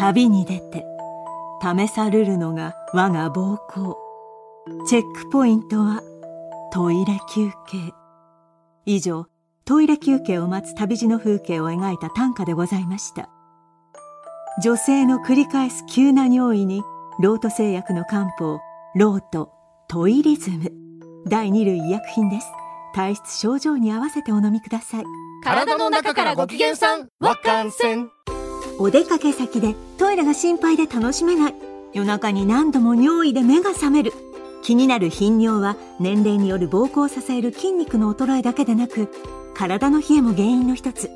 旅に出て試されるのが我が膀胱チェックポイントはトイレ休憩。以上トイレ休憩を待つ旅路の風景を描いた短歌でございました。女性の繰り返す急な尿意にロート製薬の漢方ロートトイリズム。第2類医薬品です。体質症状に合わせてお飲みください。体の中からご機嫌さんわかんせん。お出かけ先でトイレが心配で楽しめない。夜中に何度も尿意で目が覚める。気になる頻尿は年齢による膀胱を支える筋肉の衰えだけでなく体の冷えも原因の一つ。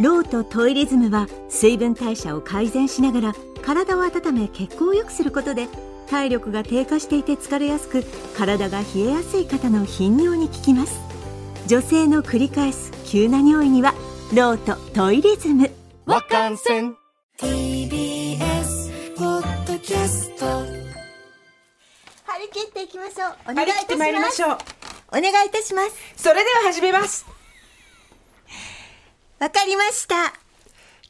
ローとトイリズムは水分代謝を改善しながら体を温め血行を良くすることで体力が低下していて疲れやすく体が冷えやすい方の頻尿に効きます。女性の繰り返す急な尿意にはローとトイリズム。わかんせん。TBS ポッドキャスト。張り切っていきましょう。お願いいたしますしょう。お願いいたします。それでは始めます。わかりました。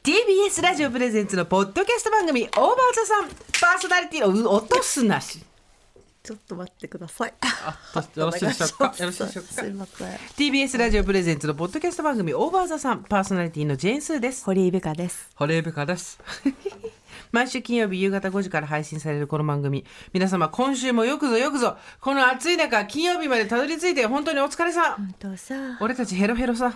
TBS ラジオプレゼンツのポッドキャスト番組オーバーザさん。パーソナリティの落とすなしちょっと待ってください。よろしいでしょうか？よろしいでしょうか？すいません。TBS ラジオプレゼンツのポッドキャスト番組オーバーザさんパーソナリティのジェーンスーです。堀井美香です。堀江部下です。毎週金曜日夕方5時から配信されるこの番組。皆様今週もよくぞよくぞこの暑い中金曜日までたどり着いて本当にお疲れさん。本当さ。俺たちヘロヘロさ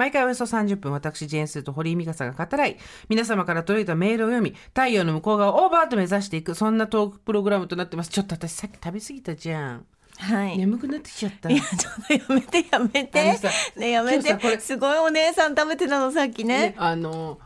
毎回およそ30分私ジェーンスーと堀井美香さんが語らい皆様から届いたメールを読み太陽の向こう側をオーバーと目指していくそんなトークプログラムとなってます。ちょっと私さっき食べ過ぎたじゃん。はい。眠くなってきちゃった。いやちょっとやめてやめあてねやめて。すごいお姉さん食べてたのさっきね。ねあの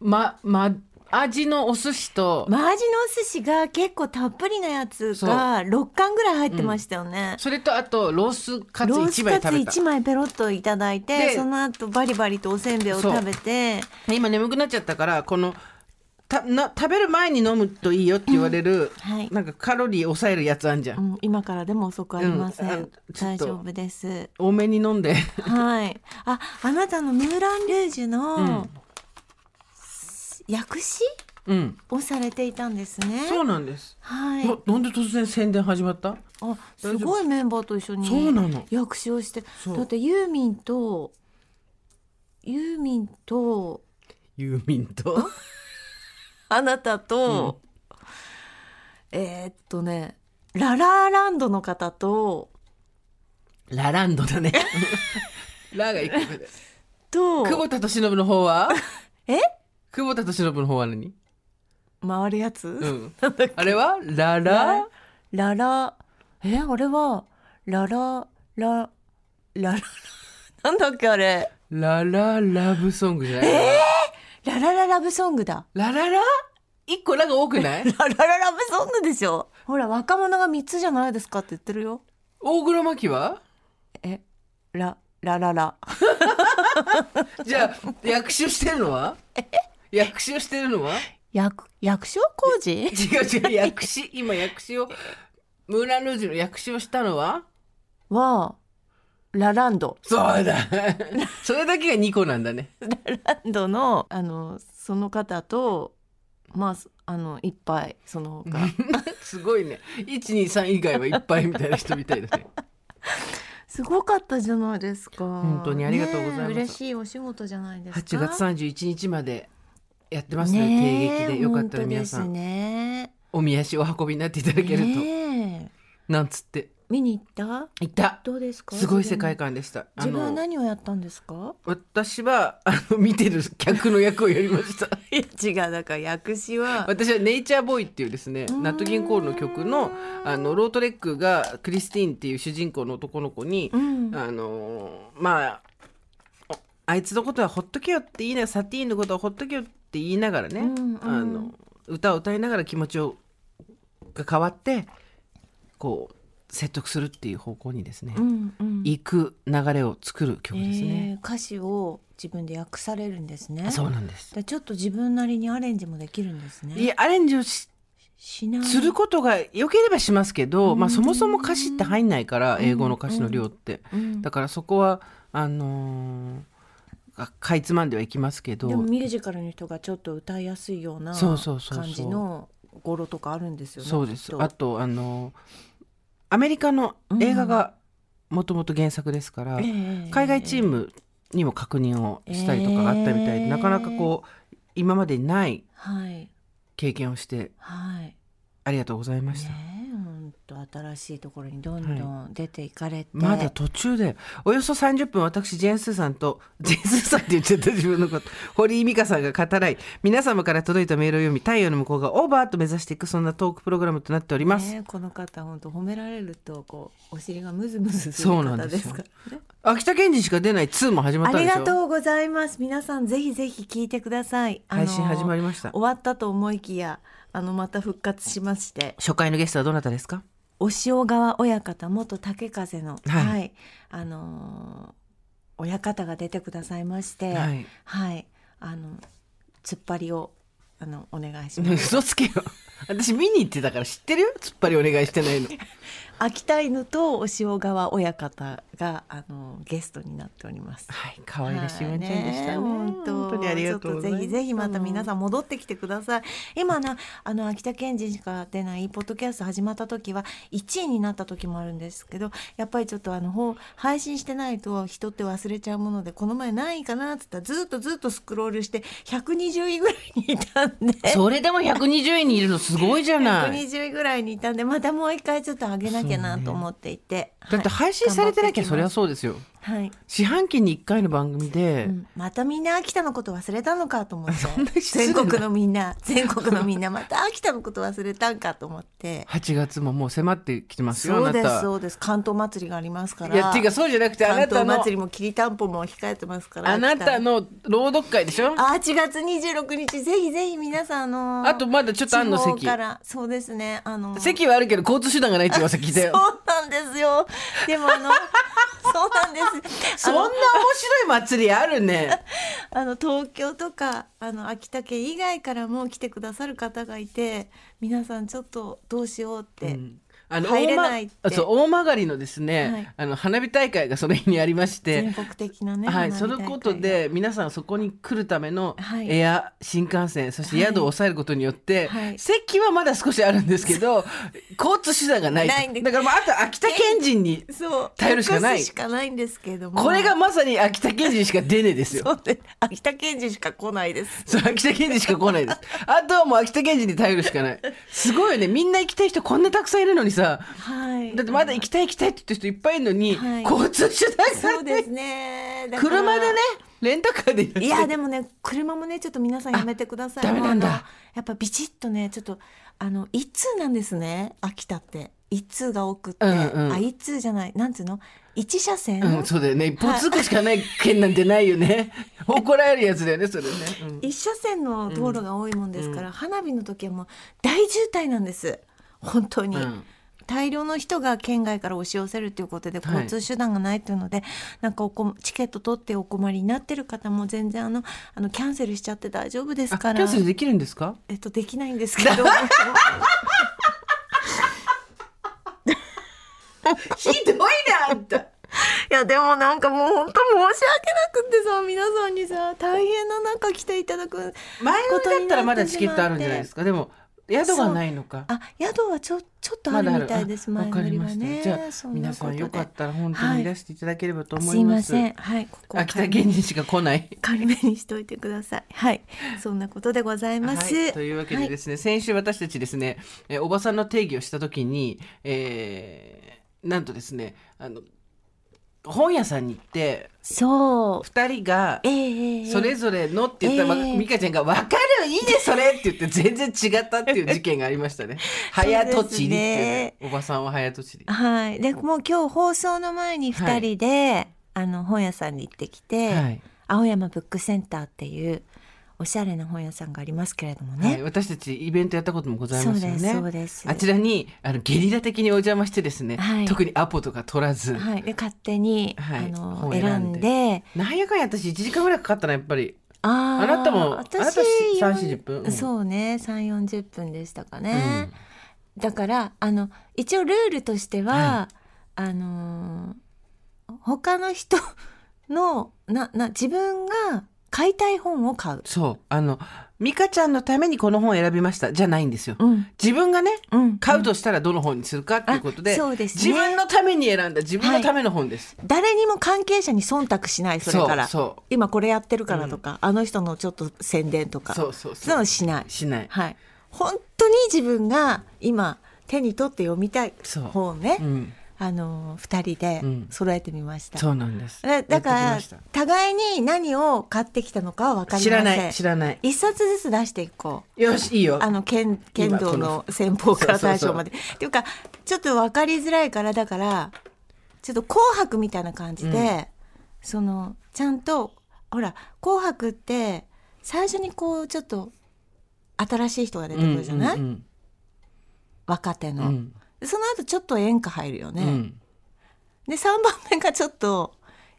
まま味のお寿司と。マージのお寿司が結構たっぷりなやつが6貫ぐらい入ってましたよね、それとあとロースカツ1ロースカツ枚食べた。1枚ペロッといただいてでその後バリバリとおせんべいを食べて。今眠くなっちゃったからこのたな食べる前に飲むといいよって言われる、はい。なんかカロリー抑えるやつあんじゃん、うん、今からでも遅くありません、うん。あちょっと大丈夫です。多めに飲んで。はい。ああなたのムーラン・ルージュの、うん薬師うん。をされていたんですね。そうなんです、はい。ななんで突然宣伝始まった？あす。ごいメンバーと一緒にそうなの。役所をして。だってユーミンとユーミンとユーミンと？あ？なたと、えーっとねララーランドの方とラランドだね。ラが一個目で。と久保田敏信の方は？え？久保田敏信の方は何？回るやつ、うん。あれは？ララ？ララ。えあれは？ララ。ラララ。なんだっけあれ？ラララブソングじゃない、ララララブソングだ。ラララ？一個ラが多くない？ララララブソングでしょ？ほら若者が3つじゃないですかって言ってるよ。大黒摩季は？えララララ。じゃあ役所してるのは？役所してるのは？役役所工事？違う違う役詞今役詞をムーラン・ルージュの役詞をしたのは？はラランド。そうだ。それだけが2個なんだね。ランドのあのその方とまああのいっぱいその他。すごいね。123以外はいっぱいみたいな人みたいだね。すごかったじゃないですか。本当にありがとうございます。嬉しいお仕事じゃないですか。8月31日までやってますね。え定劇で。よかったら皆さん。ねおみ足お運びになっていただけると、ねえ。なんつって。見に行った？いった。どうですか？すごい世界観でした。あ自分はの何をやったんですか？私はあの見てる客の役をやりました。違うだから役詞は。私はネイチャーボーイっていうですねナット・ギンコールの曲のあのロートレックがクリスティーンっていう主人公の男の子に、うん。あのまあおあいつのことはほっとけよって言いなサティーンのことはほっとけよって言いながらね、うんうん。あの歌を歌いながら気持ちをが変わってこう説得するっていう方向にですね、うんうん。行く流れを作る曲ですね。えー歌詞を自分で訳されるんですね。そうなんです。でちょっと自分なりにアレンジもできるんですね。いやアレンジをししない。することが良ければしますけど、まあ、そもそも歌詞って入んないから英語の歌詞の量って、うん。だからそこはあのーかいつまんではいきますけど。でもミュージカルの人がちょっと歌いやすいような感じの語呂とかあるんですよね。そうです。あとあのアメリカの映画がもともと原作ですから、ええ。海外チームにも確認をしたりとかがあったみたいで、ええ。なかなかこう今までにないはい。経験をしてはい。ありがとうございました。ねえ本当新しいところにどんどん出ていかれて、まだ途中でおよそ30分私ジェーンスーさんと ジェーンスーさんって言っちゃった自分のこと。堀井美香さんが語らい。皆様から届いたメールを読み太陽の向こうがオーバーと目指していくそんなトークプログラムとなっております、ねえこの方本当褒められるとこうお尻がムズムズする方ですすからね。秋田県人しか出ない2も始まっありたんでしょ？がとうございます。皆さんぜひぜひ聞いてください。配信始まりました。終わったと思いきやあのまた復活しまして。初回のゲストはどなたですか？お塩川親方元竹風の、はい。はい。あのー親方が出てくださいまして、ははい。い、あの突っ張りをあのお願いしねます。嘘つけよ私見に行ってたから知ってるよ？突っ張りお願いしてないの 秋田犬とお塩川親方があのゲストになっております。はい可愛らしいワンちゃんでしたね,、本当本当にありがとうぜひぜひまた皆さん戻ってきてください。今なあの秋田県人しか出ないポッドキャスト始まった時は1位になった時もあるんですけどやっぱりちょっとあの配信してないと人って忘れちゃうものでこの前何位かなっつったらずっとずっとスクロールして120位ぐらいにいたんで。それでも120位にいるのすごいじゃない。120位ぐらいにいたんでまたもう一回ちょっと上げなきゃなと思っていて、だって配信されてなきゃそりゃうそうですよ。はい、四半期に1回の番組で、うん。またみんな秋田のこと忘れたのかと思って。全国のみんな全国のみんなまた秋田のこと忘れたんかと思って。8月ももう迫ってきてますよそうですそうです。関東祭りがありますから。いやっていうかそうじゃなくてあ関なたの東祭りもきりたんぽも控えてますからあなたの朗読会でしょ？あ8月26日。ぜひぜひ皆さんあのあとまだちょっとあんの席。から。そうですねあの。席はあるけど交通手段がないって噂聞いたよ。そうなんですよでもあの そうなんです。そんな面白い祭りあるね。あの東京とかあの秋田県以外からも来てくださる方がいて皆さんちょっとどうしようって、あの入れないって。大,、そう大曲のですね、はい。あの花火大会がその日にありまして。全国的なね、はい、そのことで皆さんそこに来るためのはい。エア新幹線そして宿を抑えることによって、はい。席はまだ少しあるんですけど 交通手段がないないんでだからもうあと秋田県人にそう。頼るしかない。しかないんですけれども。これがまさに秋田県人しか出ねえですよ。秋田県人しか来ないです。そう秋田県人しか来ないです。あとはもう秋田県人に頼るしかない。すごいよね。みんな行きたい人こんなたくさんいるのにさはい。だってまだ行きたい行きたいって言ってる人いっぱいいるのに、はい。交通手段がそうですね。車でねレンタカーでいやでもね車もねちょっと皆さんやめてください。あダメなんだ。やっぱビチッとねちょっとあの一通なんですね？秋田って。一通が多くって、うんうん。あ一通じゃない。なんつうの？一車線、うん、そうだよね。一方通行しかない県なんてないよね。怒られるやつだよね、それね。うん。一車線の道路が多いもんですから、花火の時はもう大渋滞なんです。本当に、うん大量の人が県外から押し寄せるということではい。交通手段がないというので、なんかおこチケット取ってお困りになってる方も全然あのあのキャンセルしちゃって大丈夫ですから。ャンセルできるんですか？えっとできないんですけど。ひどいね、あんた。いやでもなんかもう本当申し訳なくってさ皆さんにさ大変な中来ていただく前乗りだったらまだチケットあるんじゃないですか？でも、宿がないのか。あ宿はちょちょっとあるみたいです、あわ前乗りはかりました。ねじゃあ、皆さんよかったら本当にい。らしていただければと思す。いいま。ますせん。はい。ここは秋田県人しか来ない。軽めにしといてください。はい。そんなことでございます、はい、というわけでですね、先週私たちですね、えーおばさんの定義をした時に、えーなんとですねあの本屋さんに行ってそう。2人がそれぞれのって言ったら、え。え美香ちゃんが「分かるいいねそれ!」って言って全然違ったっていう 事件がありましたね。早とちりっていうねおばさんは早とちり。はい。でもう今日放送の前に2人で、あの本屋さんに行ってきて、はい。青山ブックセンターっていうおしゃれな本屋さんがありますけれどもね、はい、私たちイベントやったこともございますよね。そうですそうです。あちらにあのゲリラ的にお邪魔してですね、はい。特にアポとか取らず、はい、で勝手に、はいあの本選んで。で。なんやかんや私1時間ぐらいかかったなやっぱり。あーあなたも私あなた3 40分うん。そうね3 4 0分でしたかね、だからあの一応ルールとしては、はあのー他の人のなな自分が買いたい本を買う。そう。あの美香ちゃんのためにこの本を選びました。じゃないんですよ、うん。自分がね、うん。買うとしたらどの本にするかっていうことで,、あそうですね。自分のために選んだ自分のための本です、誰にも関係者に忖度しないそれから。そうそう。今これやってるからとか、あの人のちょっと宣伝とか。そうそうそう。そうしない。しない、はい。本当に自分が今手に取って読みたいそう。本ね、うん、あの二人でうん。揃えてみました、そうなんです。だだから互いに何を買ってきたのかは分かりません。知らない知らない。一冊ずつ出していこう。よしいいよ。あの剣剣道の先方から大将まで。っていうかちょっと分かりづらいからだからちょっと「紅白」みたいな感じで、そのちゃんとほら「紅白」って最初にこうちょっと新しい人が出てくるじゃない、うんうん若手の、うん。でその後ちょっと演歌入るよね、うん。で3番目がちょっと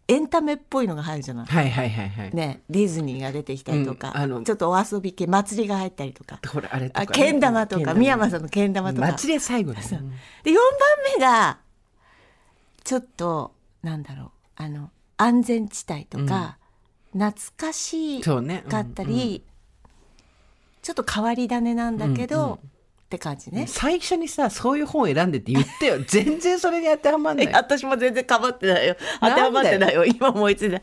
エンタメっぽいのが入るじゃない、はいはいはいはい、ね、ディズニーが出てきたりとか、うんあのちょっとお遊び系祭りが入ったりとか。ほらあれとか、あけん玉とか三山さんのけん玉とか。祭りは最後です、う。んで4番目がちょっとなんだろう。あの安全地帯とか、懐かしかったり、ちょっと変わり種なんだけど、って感じね。最初にさそういう本を選んでって言ってよ。全然それに当てはまんない。え私も全然かばってないよ。当てはまってないよ。今思いついた。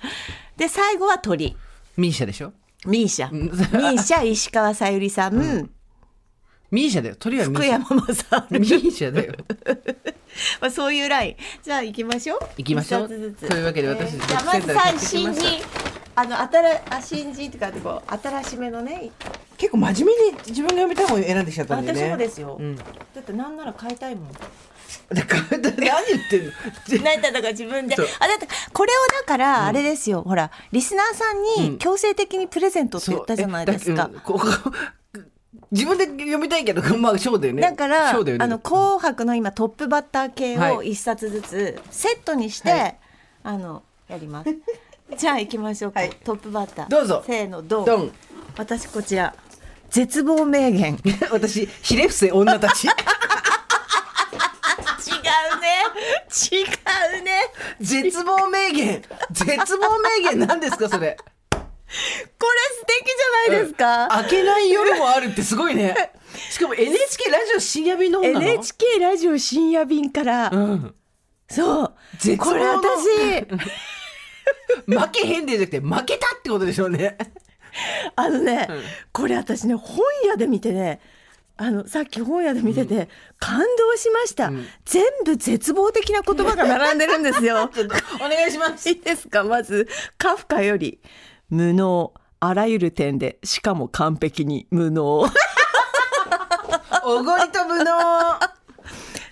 で最後は鳥。ミーシャでしょ？ミーシャ。ん。ミーシャ石川さゆりさん、ミーシャだよ。鳥はミー福シャ。山雅治。ミーシャだよ。まあ、そういうライン。じゃあ行きましょう。行きましょう。というわけで私じゃあまずセンターました。新人あの新あ新人とかってこう新しめのね結構真面目に自分が読みたい本を選んできちゃったんだよね。私もですよ、うん、だってなんなら買いたいもん。だからだ何言ってんの？ぜなんだだから自分で。あだってこれをだからあれですよ、ほらリスナーさんうん。に強制的にプレゼントって言ったじゃないですか、自分で読みたいけどまあそうだよね。だから、ね。あの紅白の今トップバッター系はい。を一冊ずつセットにして、はい。あのやります。じゃあ行きましょうか。はい。トップバッター。どうぞ。せーのドン。ドン。私こちら絶望名言。違うね。私ひれ伏せ女たち。違うね。絶望名言。絶望名言なんですかそれ。これ素敵じゃないですか。開けない夜もあるってすごいね。しかも NHK ラジオ深夜便の本なの NHK ラジオ深夜便から、うん。そう。絶望の。これ私。負けへんでじゃなくて負けたってことでしょうね あのね、うん。これ私ね本屋で見てねあのさっき本屋で見てて、感動しました、うん。全部絶望的な言葉が並んでるんですよ。お願いします。いいですか？まずカフカより無能あらゆる点でしかも完璧に無能。おごりと無能。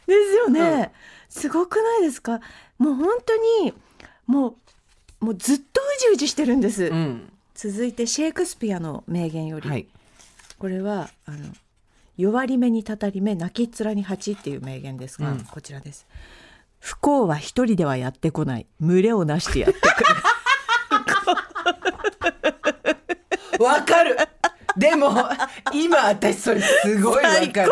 ですよね、すごくないですか？もう本当にもうもうずっとうじうじしてるんです、うん続いてシェイクスピアの名言より、はい。これはあの弱り目にたたり目泣きっ面に蜂っていう名言ですが、うん。こちらです。不幸は一人ではやってこない。群れをなしてやってくる。わかる。でも今私それすごいわかる。最高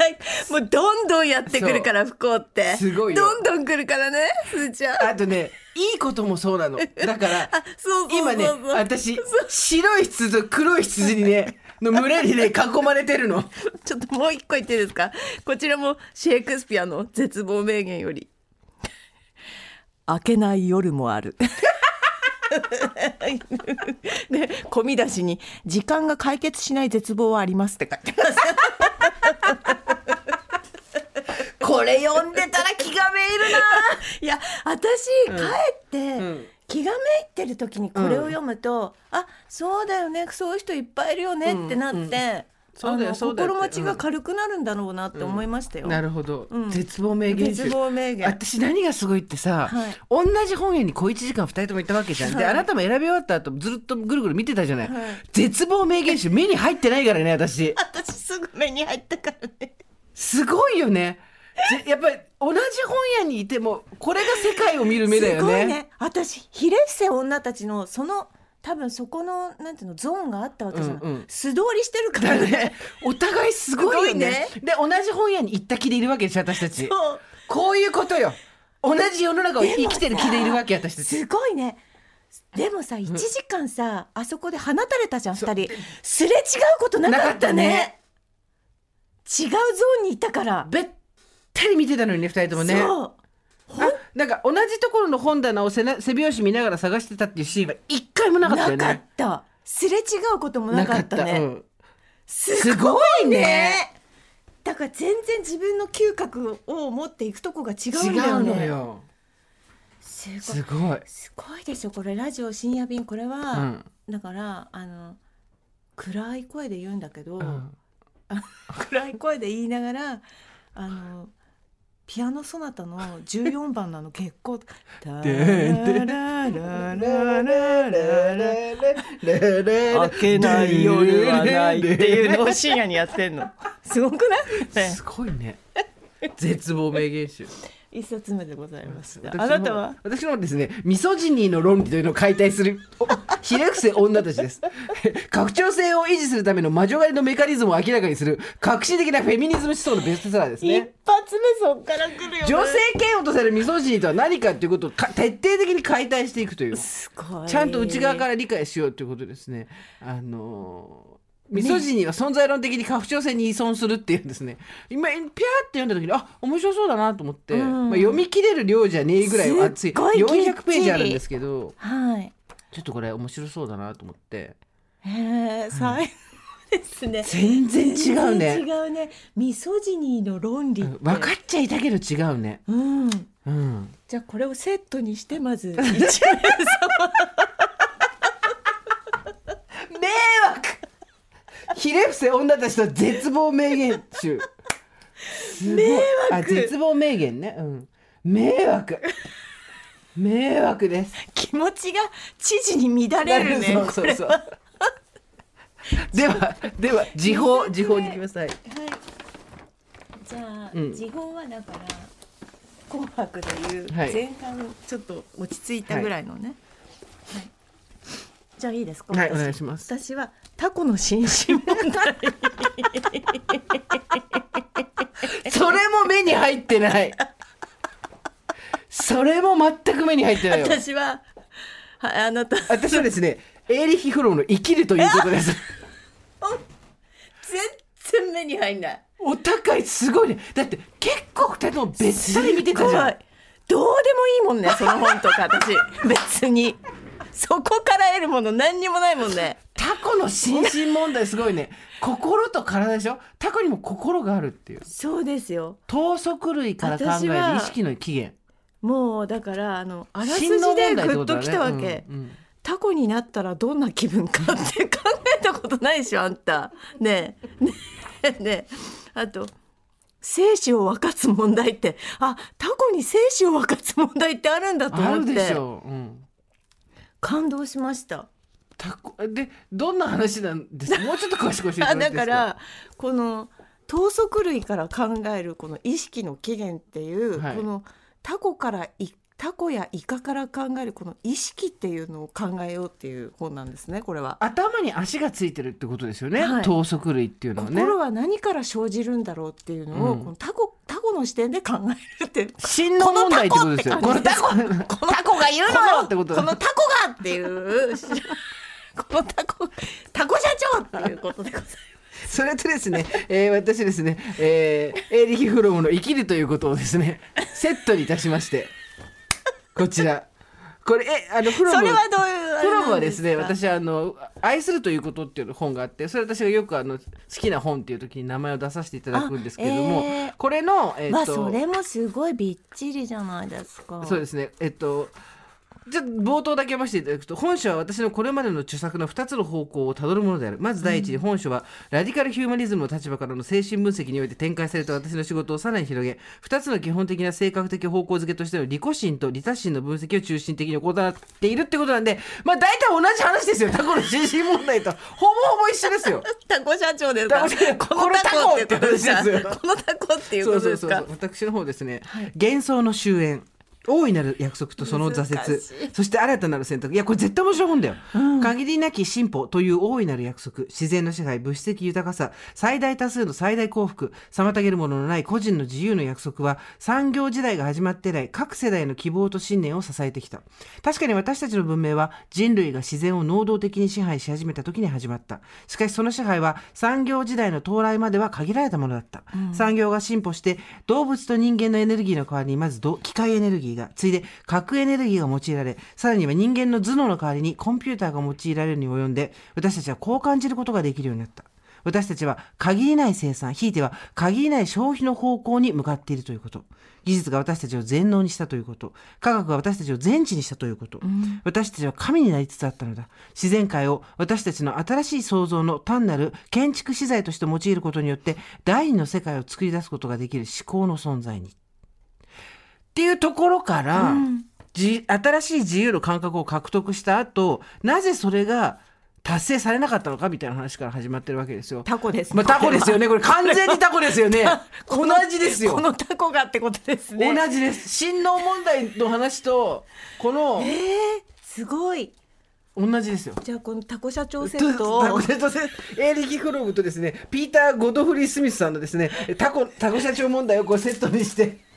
もうどんどんやってくるから不幸って。すごいよ。どんどん来るからねすーちゃん。あとねいいこともそうなの。だから そうそうそうそう。今ね私白い羊と黒い羊にねの群れにね囲まれてるの。ちょっともう一個言っていいですか？こちらもシェイクスピアの絶望名言より。明けない夜もある。で込み出しに「時間が解決しない絶望はあります」って書いてますこれ読んでたら気がめいるな。いや私帰って、ん。気がめいってる時にこれを読むと、あそうだよねそういう人いっぱいいるよねってなって、そうだよあのそうだよ心持ちが軽くなるんだろうなって思いましたよ。なるほど、うん。絶望名言集。絶望名言。私何がすごいってさ、はい。同じ本屋に小1時間2人とも行ったわけじゃん、ではい。あなたも選び終わった後ずっとぐるぐる見てたじゃない、はい。絶望名言集目に入ってないからね私。私すぐ目に入ったからね。すごいよね。ぜ やっぱり同じ本屋にいてもこれが世界を見る目だよすごいね。ね。私ひれ伏せ女たちのその多分そこのなんていうのゾーンがあったわけじゃない。うんうん。素通りしてるかだらね。ね。お互いすごいよね。すで同じ本屋に行った気でいるわけでしょ私たち。そう。こういうことよ。同じ世の中を生きてる気でいるわけ私たち。すごいね。でもさ1時間さ、あそこで放たれたじゃん2人。すれ違うことなかったね。ね。違うゾーンにいたから、べったり見てたのにね二人ともね。そう。あなんか同じところの本棚を背な背拍子見ながら探してたっていうシーンは一回もなかったよなかっねた。すれ違うこともなかったね。うん。すすごいね。だから全然自分の嗅覚を持っていくとこが違う違んだようねのよ。すごい。すごい。すごいでしょこれラジオ深夜便。これは、うん。だからあの暗い声で言うんだけど、うん。暗い声で言いながらあのピアノソナタの14番のあの結構「タラララララララ開けない夜はない」っていうのを深夜にやってんのすごくない、すごいね絶望名言集一冊目でございました私のあなたは私の方ですねミソジニーの論理というのを解体するひれ伏せ女たちです。拡張性を維持するための魔女狩りのメカニズムを明らかにする革新的なフェミニズム思想のベストセラーです一ね発目そっから来るよね。女性嫌悪とされるミソジニーとは何かということをか徹底的に解体していくという。すごい。ちゃんと内側から理解しようということですね。あのーミソジニーは存在論的に拡張性に依存するっていうんですね。今、ピャーって読んだ時に、あ、面白そうだなと思って、うん。まあ、読み切れる量じゃねえぐらいは熱い。いぎっちり。400ページあるんですけど、はいちょっとこれ面白そうだなと思って。へえ最後ですね全然違うね違うねミソジニーの論理分かっちゃいたけど違うね。うんうん。じゃあこれをセットにしてまず 一名迷惑ひれ伏せ女たちと絶望名言集。迷惑あ、絶望名言ね。うん。迷惑。迷惑です。気持ちが知事に乱れるね そうそうそう。では、では、時報、時報に行きます。はい。はいじゃあ、うん時報はだから「紅白」でいうはい前半ちょっと落ち着いたぐらいのね、はいじゃあいいですかはい私お願いします私はタコの心身問題 それも目に入ってない。それも全く目に入ってないよ。私ははいあなた私はですね、エーリヒ・フロムの生きるということです。全然目に入んないお高い、すごいね。だって、結構二人ともべったり見てたじゃん。どうでもいいもんねその本とか私 別にそこから得るもの何にもないもんねタコの心身問題すごいね。心と体でしょ？タコにも心があるっていう。そうですよ頭足類から考える意識の起源。もうだからあのあらすじでグッときたわけ、うんうん。タコになったらどんな気分かって考えたことないでしょあんた。ねえ。ねえ。ねえ。あと生死を分かつ問題って。あタコに生死を分かつ問題ってあるんだとあ思って。う。うん。感動しました。タコでどんな話なんです？か。もうちょっと詳しく教えてもらあっていいですか？だからこの頭足類から考えるこの意識の起源っていう、はい。このタコからいタコやイカから考えるこの意識っていうのを考えようっていう本なんですねこれは。頭に足がついてるってことですよね。はい頭足類っていうのはね。心は何から生じるんだろうっていうのを、うんこのタコタコの視点で考えるっていう心脳問題ってことですよ。このタコこのタコがいるのよってことこのタコがっていう このタコタコ社長っていうことでございます。それとですね、えー私ですね、えーエーリヒ・フロムの生きるということをですね、セットにいたしまして、こちら。これ、え、あの、フロム。それはどういうフロムはですね、か私、あの、愛するということっていう本があって、それ私がよくあの、好きな本っていう時に名前を出させていただくんですけれども、あえーこれの、えっ、まあと、それもすごいびっちりじゃないですか。そうですね。えっと、じゃあ冒頭だけ読ませていただくと本書は私のこれまでの著作の2つの方向をたどるものである。まず第一に本書はラディカルヒューマニズムの立場からの精神分析において展開された私の仕事をさらに広げ2つの基本的な性格的方向づけとしての利己心と利他心の分析を中心的に行っているってことなんでまあ大体同じ話ですよ。タコの心身問題と。ほぼほぼ一緒ですよ。タコ社長ですか？このタコってことですよ。このタコっていうことですか？そうそうそう私の方ですね、幻想の終焉大いなる約束とその挫折。そして新たなる選択。いやこれ絶対面白い本だよ、うん。限りなき進歩という大いなる約束。自然の支配物質的豊かさ最大多数の最大幸福妨げるもののない個人の自由の約束は産業時代が始まって以来各世代の希望と信念を支えてきた。確かに私たちの文明は人類が自然を能動的に支配し始めた時に始まった。しかしその支配は産業時代の到来までは限られたものだった、産業が進歩して動物と人間のエネルギーの代わりにまずど機械エネルギーが次いで核エネルギーが用いられさらには人間の頭脳の代わりにコンピューターが用いられるに及んで私たちはこう感じることができるようになった。私たちは限りない生産ひいては限りない消費の方向に向かっているということ。技術が私たちを全能にしたということ。科学が私たちを全知にしたということ、私たちは神になりつつあったのだ。自然界を私たちの新しい創造の単なる建築資材として用いることによって第二の世界を作り出すことができる思考の存在にっていうところから、じ新しい自由の感覚を獲得した後なぜそれが達成されなかったのかみたいな話から始まってるわけですよ。タコですまあ、タコですよね。これ完全にタコですよね。同じですよこ。のタコがってことですね同じです。親王問題の話と、この、えー、すごい同じですよ。じゃあこのタコ社長セットを タコセットセエーリキ・フログとですね、ピーター・ゴドフリー・スミスさんのですね、タコ、タコ社長問題をこうセットにして。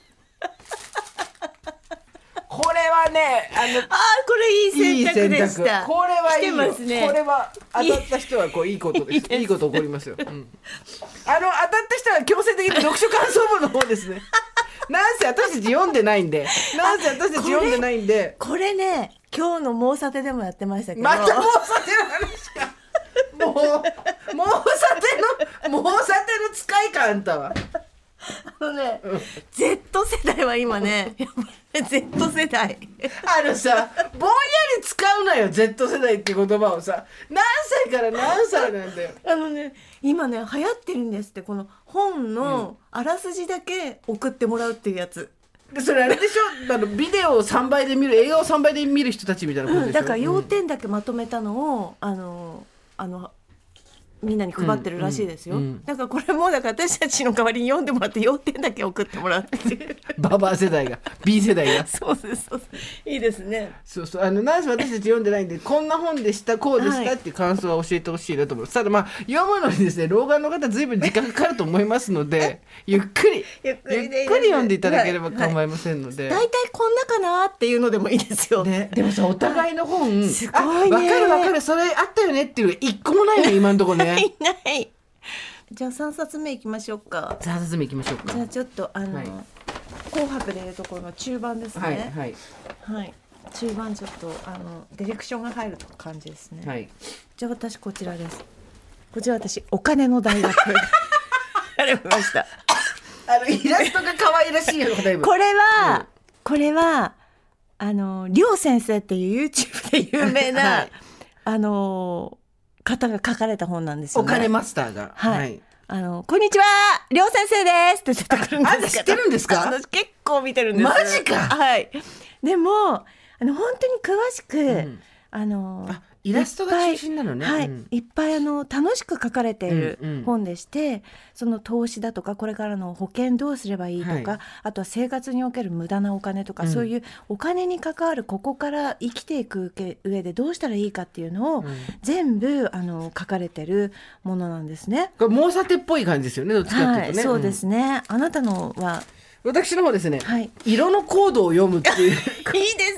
これはね、あの、あーこれいい選択でしたこれはいいますねこれは当たった人はこういいことです。いいですいいこと起こりますよ。うんあの当たった人は強制的に読書感想文の方ですね。なんせ私たち読んでないんで、なんせ私たち読んでないんで。これね今日の猛査定でもやってましたけどまたもうさての話か。もう、もうさての、もうさての使いかあんたは。あのね、Z 世代は今ね Z 世代。あのさ、ぼんやり使うなよ、Z 世代って言葉をさ。何歳から何歳なんだよ。あのね今ね流行ってるんですってこの本のあらすじだけ送ってもらうっていうやつ、でそれあれでしょ？あのビデオを3倍で見る映画を3倍で見る人たちみたいなことでしょ、だから要点だけまとめたのを、あのあのみんなに配ってるらしいですよ、うんうんだからこれもだから私たちの代わりに読んでもらって要点だけ送ってもらうっていう。ババア世代が B 世代が。そうですそうです。いいですね。そうそうあのなんせ私たち読んでないんでこんな本でしたこうでしたはいっていう感想は教えてほしいなと思いますただまあ読むのにですね老眼の方ずいぶん時間かかると思いますので ゆっくりゆっくり読んでいただければはい。構いませんので、大体こんなかなっていうのでもいいですよ、ね、でもさお互いの本すごいね。あ分かる分かるそれあったよねっていう一個もないね今のところねいない。じゃあ3冊目いきましょうか。さあ進めいきましょうか。じゃあちょっとあの、はい。紅白でいうところの中盤ですはいねはい。はい、中盤ちょっとあのディレクションが入る感じですね、はい。じゃあ私こちらです。こちら私お金の大学。ありました。あのイラストが可愛らしいよだいぶ。これは、これはあのりょう先生っていう YouTube で有名な、はい。あの方が書かれた本なんですよね。お金マスターが。はい。あの、こんにちはりょう先生です。って出てくるんです知ってるんですか？私結構見てるんです。マジか。はい。でも、あの、本当に詳しく、ん。あの、あイラストが中心なのね。はい、うん。いっぱいあの楽しく書かれているうんうん。本でして、その投資だとかこれからの保険どうすればいいとか、はい。あとは生活における無駄なお金とか、うん。そういうお金に関わるここから生きていく上でどうしたらいいかっていうのを、ん。全部あの書かれてるものなんですね。これモーサテっぽい感じですよねどっちかってはい、いうとね、そうですね。あなたのは私の方ですね、はい。色のコードを読むっていう。いいで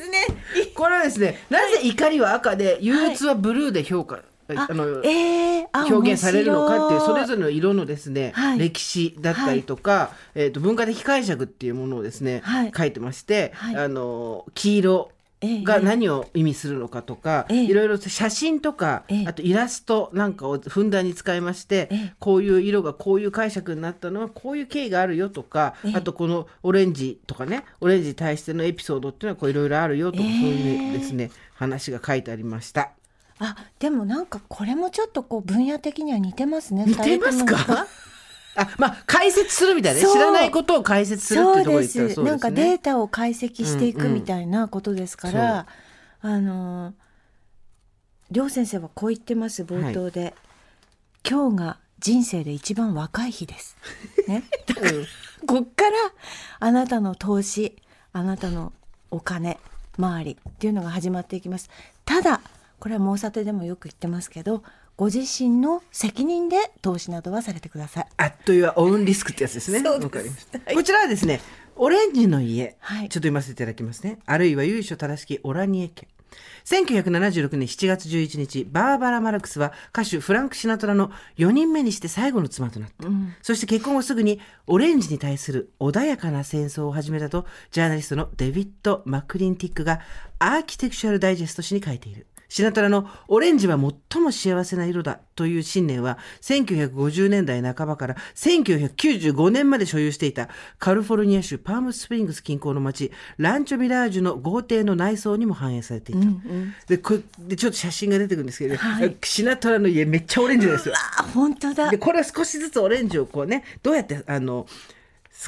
すね。これはですねなぜ怒りは赤で憂鬱はブルーで評価、ああのえー、あ表現されるのかっていうそれれぞれの色のですね、はい。歴史だったりとか、えー、と文化的解釈っていうものをですね、はい。書いてまして、はい。あの黄色が何を意味するのかとか、ええ。いろいろ写真とか、ええ。あとイラストなんかをふんだんに使いまして、ええ。こういう色がこういう解釈になったのはこういう経緯があるよとか、ええ。あとこのオレンジとかねオレンジに対してのエピソードっていうのはこういろいろあるよとか、ええ。そういうですね話が書いてありました。あでもなんかこれもちょっとこう分野的には似てますね似てますか？あまあ解説するみたいなね。知らないことを解説するっていうところでで言ったらそうですなんかデータを解析していくみたいなことですから、あの梁先生はこう言ってます冒頭で、今日が人生で一番若い日です。ね、うん。こっからあなたの投資あなたのお金周りっていうのが始まっていきます。ただこれはモーサテでもよく言ってますけどご自身の責任で投資などはされてくださいあっという間オウンリスクってやつですね。わかりましたはいこちらはですね、オレンジの家、はいちょっと読ませていただきますね。あるいは由緒正しきオラニエ家。1976年7月11日、バーバラ・マルクスは歌手フランク・シナトラの4人目にして最後の妻となった。そして結婚後すぐにオレンジに対する穏やかな戦争を始めたと、ジャーナリストのデビッド・マクリンティックがアーキテクチャル・ダイジェスト誌に書いている。シナトラのオレンジは最も幸せな色だという信念は1950年代半ばから1995年まで所有していたカリフォルニア州パームスプリングス近郊の町ランチョミラージュの豪邸の内装にも反映されていた。でこれでちょっと写真が出てくるんですけど、はい。シナトラの家めっちゃオレンジです。よ。あ本当だ。でこれは少しずつオレンジをこうねどうやってあの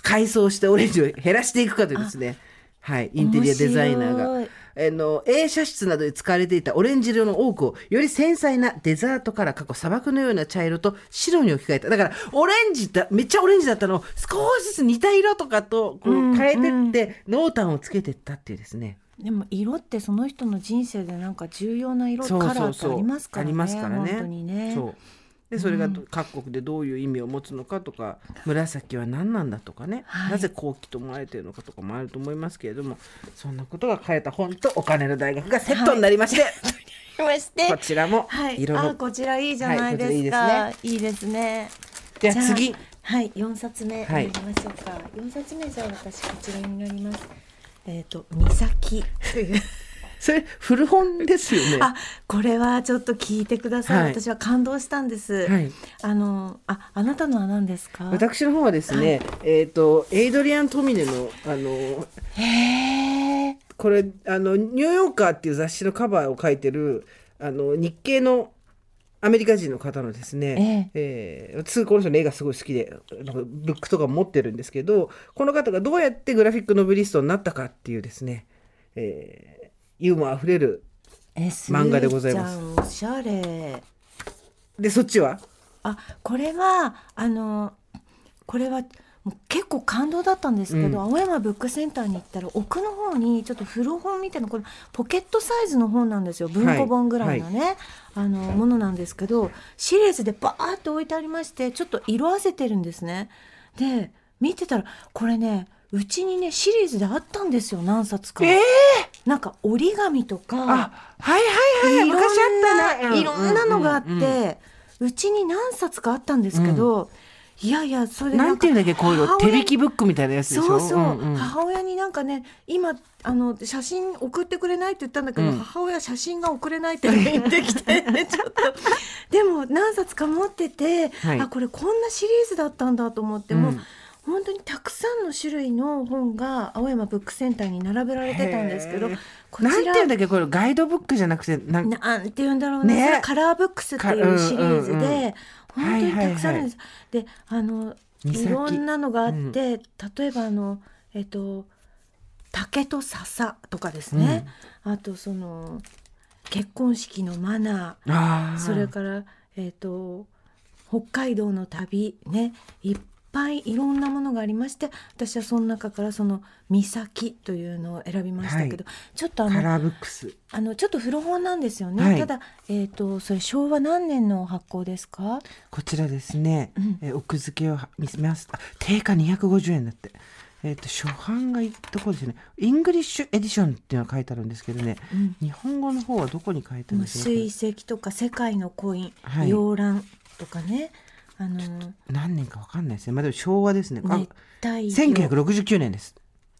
改装してオレンジを減らしていくかというですね。はい。インテリアデザイナーがあの映写室などで使われていたオレンジ色の多くをより繊細なデザートから過去砂漠のような茶色と白に置き換えた。だからオレンジだめっちゃオレンジだったの。を少しずつ似た色とかとこう変えてって濃淡をつけてったっていうですね。でも色ってその人の人生でなんか重要な色そうカラーってそうそうありますからね。ありますからね。本当にね。そうでそれがど各国でどういう意味を持つのかとか紫は何なんだとかね、はい。なぜ好気と思われているのかとかもあると思いますけれどもそんなことが書かれた本とお金の大学がセットになりまして、ましてこちらもはい。色の、あこちらいいじゃないですか、はいい、いですね。では次。はい四冊目はい。読みましょうか。四、冊目じゃあ私こちらになります。えっ、と岬。というそれ古本ですよね。あこれはちょっと聞いてください、はい。私は感動したんです、はい。あのああなたのは何ですか？私の方はですね、えっ、とエイドリアン・トミネのあのこれあのニューヨーカーっていう雑誌のカバーを書いてるあの日系のアメリカ人の方のですね、えー私この人の絵がすごい好きでなんかブックとか持ってるんですけどこの方がどうやってグラフィックノベリストになったかっていうですね、えーユーモアあふれるえ漫画でございます。おしゃれ。でそっちは？あこれはあのこれは結構感動だったんですけど、うん。青山ブックセンターに行ったら奥の方にちょっと古本みたいなこれポケットサイズの本なんですよ。文庫本ぐらいのね、あのものなんですけどシリーズでバーって置いてありましてちょっと色あせてるんですね。で見てたらこれねうちにねシリーズであったんですよ何冊か。えなんか折り紙とかあはいはいはい昔あったねいろんなのがあって、うちに何冊かあったんですけど、いやいやそれでなんていうんだっけこういうの手引きブックみたいなやつでしょ？そうそう、んん。母親になんかね今あの写真送ってくれないって言ったんだけど、うん。母親写真が送れないって 言ってきてちょっと。でも何冊か持ってて、はい。あこれこんなシリーズだったんだと思って、もううん本当にたくさんの種類の本が青山ブックセンターに並べられてたんですけどこちら。なんていうんだっけ？これガイドブックじゃなくてなん？なんて言うんだろうね。ねカラーブックスっていうシリーズで、かうんうんうん。本当にたくさんあるんです。であの岬いろんなのがあって、例えばあのえっと竹と笹とかですね、あとその結婚式のマナあーー。それからえっと北海道の旅ね。いっぱいいろんなものがありまして私はその中からその「岬」というのを選びましたけど、ちょっとあのカラーブックス。あのちょっと古本なんですよね。はい。ただえっ、とそれ昭和何年の発行ですか？こちらですね、うん。えー奥付けを見せます。あ定価250円だって。えっ、と初版がいいところですよね。 English edition っていうのが書いてあるんですけどね、うん。日本語の方はどこに書いてあるんですか？水石とか世界のコイン、はい。洋蘭とかね、あの何年かわかんないですね。まあでも昭和ですね。あ熱帯魚1969年です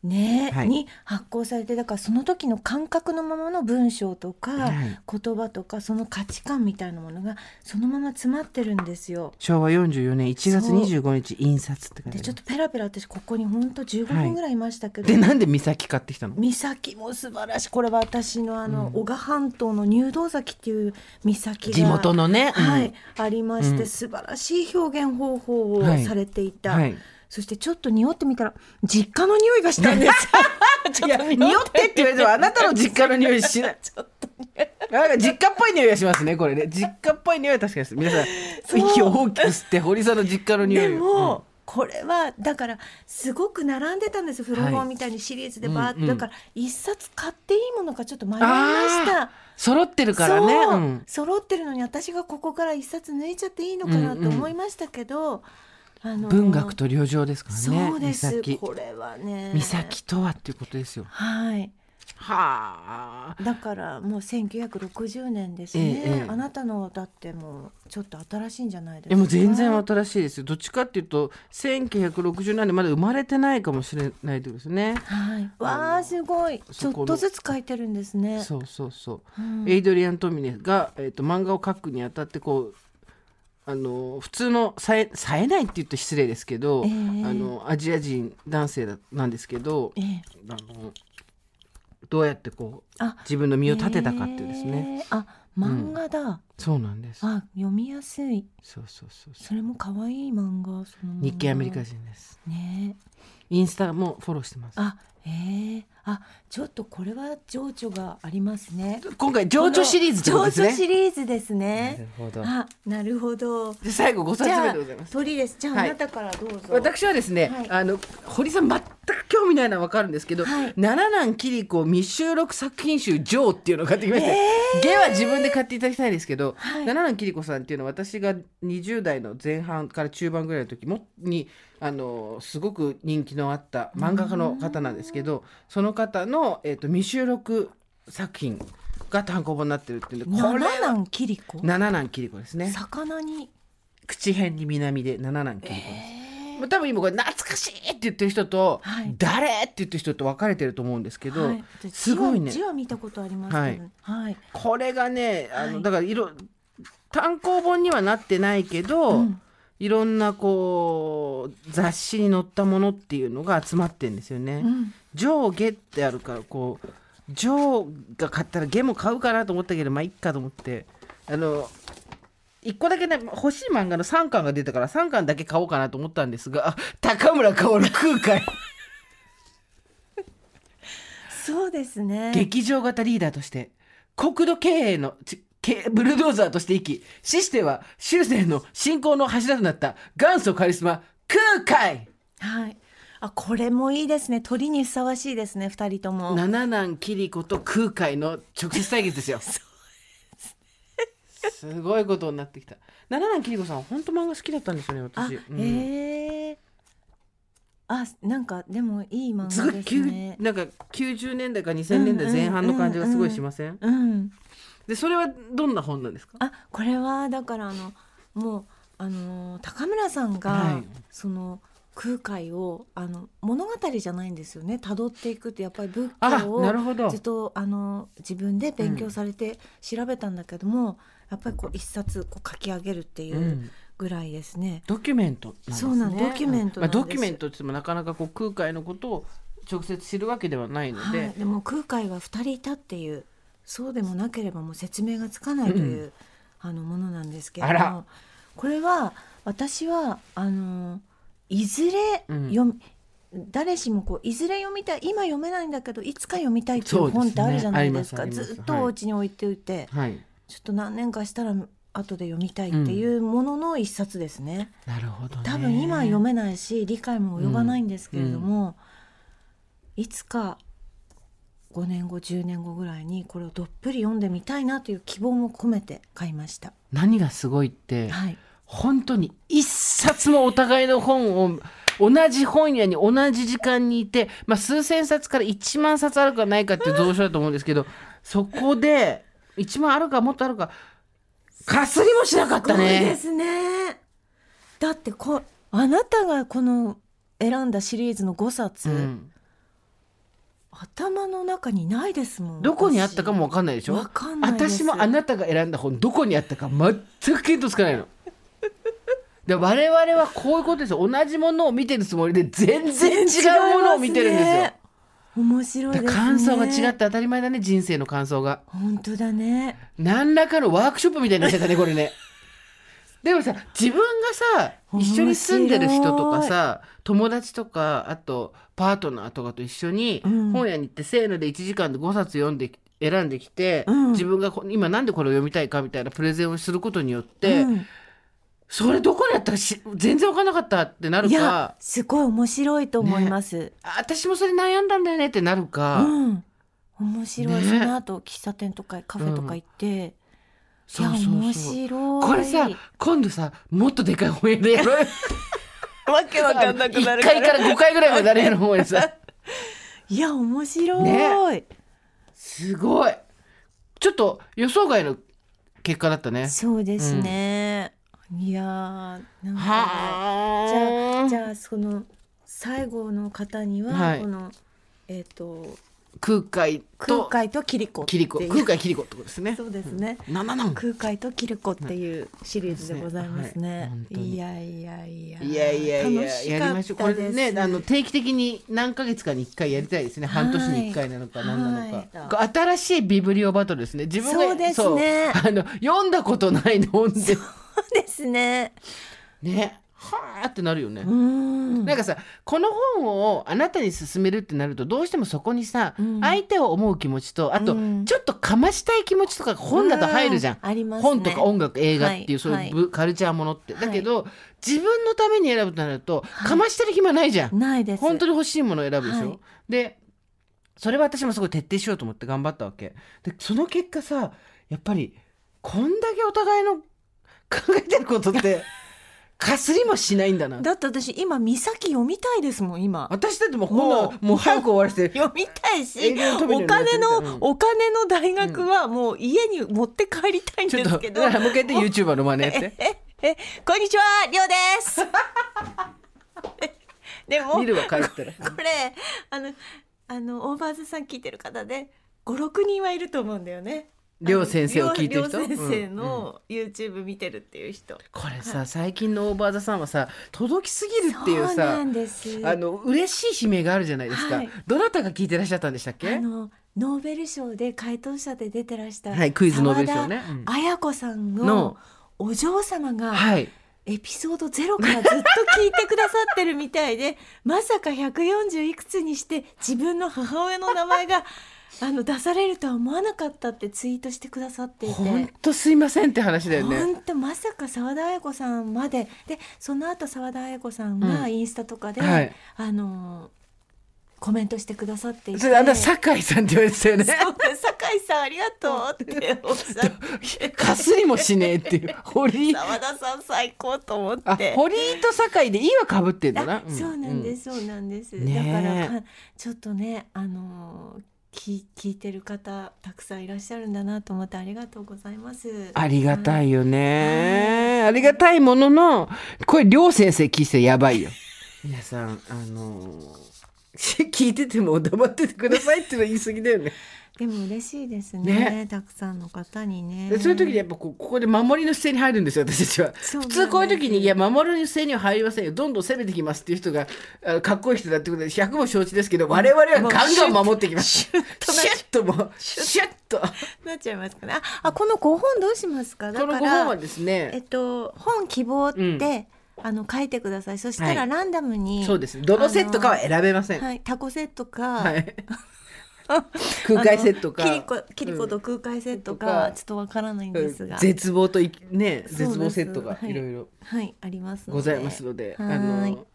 ね、はい。に発行されてだからその時の感覚のままの文章とか、はい。言葉とかその価値観みたいなものがそのまま詰まってるんですよ。昭和44年1月そう。25日印刷って書いてあるでちょっとペラペラ私ここに本当15分ぐらいいましたけど、でなんで岬買ってきたの？岬も素晴らしい。これは私のあの、小賀半島の入道崎っていう岬が地元のね、うん。はい、ありまして、うん。素晴らしい表現方法をはい。されていた、はいそしてちょっと匂ってみたら実家の匂いがしたんです。よいや匂って。って言われてもあなたの実家の匂いしない。ちょっとなんか実家っぽい匂いがしますねこれね。実家っぽい匂いは確かにです皆さん息を大きく吸って堀さんの実家の匂いを。でも、これはだからすごく並んでたんですよ。古本みたいにシリーズでバーって、うん。うんだから一冊買っていいものかちょっと迷いました。揃ってるからね。揃ってるのに私がここから一冊抜いちゃっていいのかなと思いましたけど、あの文学と旅情ですからね。そうです岬。これはね岬とはっていうことですよ。はいはあ。だからもう1960年ですね、ええええあなたのだってもうちょっと新しいんじゃないですか？でも全然新しいですよ。どっちかっていうと1960年でまだ生まれてないかもしれないですね。はい、わあすごいちょっとずつ書いてるんですねそうそうそう。うんエイドリアン・トミネが、えー、と漫画を描くにあたってこうあの普通のさえ冴えないって言うと失礼ですけど、ええ。あのアジア人男性だなんですけどええ。あのどうやってこうあ自分の身を立てたかっていうですね、え。ーあ漫画だ、そうなんです。あ読みやすい。そうそうそうそれも可愛い漫画その日系アメリカ人です。ね。インスタもフォローしてます。あえ。ー、あちょっとこれは情緒がありますね。今回情緒シリーズってことです情緒シねリーズですなねるほど。あなるほど。で最後5冊目でございます。鳥です。じゃあ、はい。あなたからどうぞ。私はですね、はい。あの堀さん全く興味ないのは分かるんですけど「はい。七男桐子未収録作品集ジョー」っていうのを買ってきました、ゲは自分で買っていただきたいんですけど、はい。七男桐子さんっていうのは私が20代の前半から中盤ぐらいの時もにあのすごく人気のあった漫画家の方なんですけどその方の、えー、と未収録作品が単行本になってるっていうんでこれ七男キリコ？七男桐子ですね。魚に？口辺に南で七男桐子です。えまあ多分今これ懐かしいって言ってる人と、はい。誰って言ってる人と分かれてると思うんですけど、はい、すごいね。字は見たことありますけど、はい、これがねあの、はい。だから色単行本にはなってないけど、うんいろんなこう雑誌に載ったものっていうのが集まってんですよね。うん。上下ってあるからこう上が買ったら下も買うかなと思ったけどまあいっかと思って。あの一個だけね欲しい漫画の3巻が出たから3巻だけ買おうかなと思ったんですがあ 高村薫空海。そうですね。劇場型リーダーとして国土経営のブルドーザーとして生き死しては終生の信仰の柱となった。元祖カリスマ空海。はい。あこれもいいですね。鳥にふさわしいですね。二人とも。七男桐子と空海の直接対決ですよ。すごいことになってきた。七男桐子さん本当漫画好きだったんですよねあ私。うん。へえあなんかでもいい漫画ですね。なんか90年代か2000年代前半の感じがすごいしません、うんでそれはどんな本なんですか？あこれはだからあのもうあの高村さんが、はい。その空海をあの物語じゃないんですよね。辿っていくってやっぱり仏あ教をずっとあの自分で勉強されて調べたんだけども、やっぱりこう一冊こう書き上げるっていううん。ぐらいですね。ドキュメントね。そうなんドキュメントまあ、ドキュメントって言ってもなかなかこう空海のことを直接知るわけではないので、はい、でも空海は2人いたっていうそうでもなければもう説明がつかないという、あのものなんですけれどもこれは私はあのいずれうん。読み、誰しもこういずれ読みたい今読めないんだけどいつか読みたいっていそう本ってあるじゃないですか。ありますあります。ずっとお家に置いておいて、はい。ちょっと何年かしたら後で読みたいっていうものの一冊ですね。なるほどね。多分今は読めないし理解も及ばないんですけれども、いつか5年後10年後ぐらいにこれをどっぷり読んでみたいなという希望も込めて買いました。何がすごいって、はい、本当に一冊もお互いの本を同じ本屋に同じ時間にいて、まあ、数千冊から1万冊あるかないかっていう蔵書だと思うんですけどそこで1万あるかもっとあるかかすりもしなかったすごいでね。すね。だってこあなたがこの選んだシリーズの5冊、うん頭の中にないですもん。どこにあったかも分かんないでしょ？わかんないです私もあなたが選んだ本どこにあったか全く見当つかないの。で我々はこういうことですよ同じものを見てるつもりで全然違うものを見てるんですよ。面白いですね。感想が違って当たり前だね人生の感想が。本当だね。何らかのワークショップみたいになっちゃったねこれね。でもさ自分がさ一緒に住んでる人とかさ友達とかあとパートナーとかと一緒にうん。本屋に行ってせーので1時間で5冊読んで選んできて、うん。自分がこ今なんでこれを読みたいかみたいなプレゼンをすることによって、うん。それどこにあったかし全然分かんなかったってなるか。すごい面白いと思います、あ私もそれ悩んだんだよねってなるか、うん。面白い、ねその後喫茶店とかカフェとか行って、そうそうそう。面白い。これさ今度さもっとでかい本屋でやろうよ。わけわかんなくな1る階から5階ぐらいまでなるやろ本屋さ。いや面白い、ね。すごい。ちょっと予想外の結果だったね。そうですね、いやーなんかじゃはああじゃあその最後の方には、はい。このえっ、と空海と空海とキリコキリコ。空海キリコってことですね。そうですね、なん。な空海とキリコっていうシリーズでございますね。はい。本当に。いやいやいや。いやいやいや楽しやりましょう。これねあの定期的に何ヶ月かに1回やりたいですね。半年に1回なのかはい何なのか、はこれ新しいビブリオバトルですね。自分がそうですね。あの読んだことない本で。そうですね。ねはあってなるよね、うん。なんかさこの本をあなたに勧めるってなるとどうしてもそこにさ、うん。相手を思う気持ちとあと、うん。ちょっとかましたい気持ちとかが本だと入るじゃん、うんありますね。本とか音楽映画っていう、はい。そういうブ、カルチャーものって。はい。だけど、自分のために選ぶとなると、かましてる暇ないじゃん。ないです。本当に欲しいものを選ぶでしょ、はい。でそれは私もすごい徹底しようと思って頑張ったわけ。でその結果さやっぱりこんだけお互いの考えてることって かすりもしないんだなだって私今美咲読みたいですもん今。私だってもうこんもなもう早く終わらせて読みたいしお金のお金の大学はもう家に持って帰りたいんちょっとですけど。だからもう一回やって YouTuber の真似やってええこんにちはりょうです。でも見るわ帰ったらこれあのあのオーバーズさん聞いてる方で56人はいると思うんだよね。りょう先生を聞いてる人？先生うんうん。の YouTube 見てるっていう人。これさ最近のオーバーザさんはさ届きすぎるっていうさんです。あの嬉しい悲鳴があるじゃないですか、はい。どなたが聞いてらっしゃったんでしたっけ？あのノーベル賞で回答者で出てらした、はいクイズノーベル賞ね。うん。綾子さんのの。お嬢様がはい。エピソードゼロからずっと聞いてくださってるみたいでまさか140いくつにして自分の母親の名前があの出されるとは思わなかったってツイートしてくださっていて。本当すいませんって話だよね。本当まさか澤田彩子さんまで。でその後澤田彩子さんうん。がインスタとかで、はい。あのコメントしてくださっていて。それあんな酒井さんって言われてたよね。酒井さんありがとうっておっしゃって。かすりもしねえっていう。堀井。澤田さん最高と思あって。堀井と酒井でいいはかぶってんだな。あそうなんです、そうなんです、ねえ。だからかちょっとねあのーき聞いてる方たくさんいらっしゃるんだなと思ってありがとうございます。ありがたいいよね、ありがたいもののこれ両先生聞いてやばいよ。皆さんあの 聞いてても黙っててくださいってのは言い過ぎだよねでも嬉しいですねね。たくさんの方にね。でそういう時にやっぱこうここで守りの姿勢に入るんですよ私たちは。そうなんです普通こういう時に「いや守りの姿勢には入りませんよ。どんどん攻めてきます」っていう人があかっこいい人だってことで100も承知ですけど我々はガンガン守ってきます。シュッともうシュッと。なっちゃいますかね。ああこの5本どうしますか？だこの5から本はですえっねと本希望って、うん。あの書いてください。そしたはい。らランダムに、そうです。どのセットかは選べません、はい、タコセットか、はい、空海セットか。あのキリコキリコと空海セットうんか、ちょっとわからないんですが、絶望といね絶望セットがはいいろい。ろはいありますございますので、はい。あの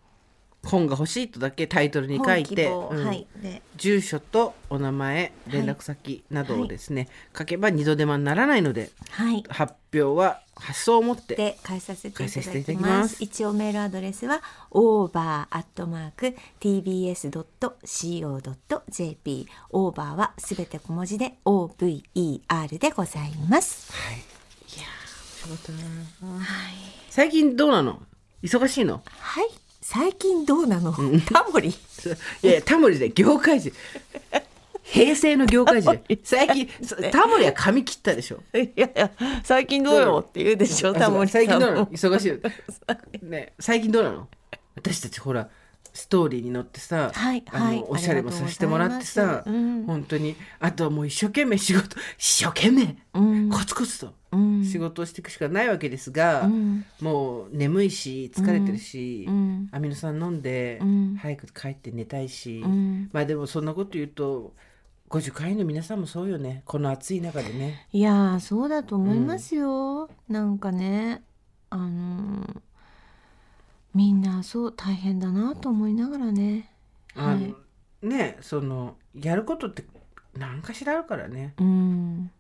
本が欲しいとだけタイトルに書いて、うん。はい。で住所とお名前い。連絡先などをですね、書けば二度手間にならないのではい。発表は発送を持ってで返させていただきまます。す一応メールアドレスは over@tbs.co.jp オーバーはすべて小文字で over でございます。はい。いやー面白かったな最近どうなの？忙しいの？はい最近どうなの？タモリ。いやタモリで業界人。平成の業界人。最近そタモリは髪切ったでしょ。いやいや最近どうよって言うでしょあタモリ最近どうなの？も忙しい。よ ね最近どうなの？私たちほらストーリーに乗ってさ、はいあのはいおしゃれもさせてもらってあさうん。本当に。あとはもう一生懸命仕事一生懸命、うん。コツコツとうん。仕事をしていくしかないわけですが、うん。もう眠いし疲れてるし、うん。アミノ酸飲んで、うん。早く帰って寝たいし、うん。まあでもそんなこと言うと50回の皆さんもそうよね。この暑い中でね。いやーそうだと思いますよ、なんかねあのーみんなそう大変だなと思いながらね。あのはい。ねそのやることって何かしらあるからね。うん。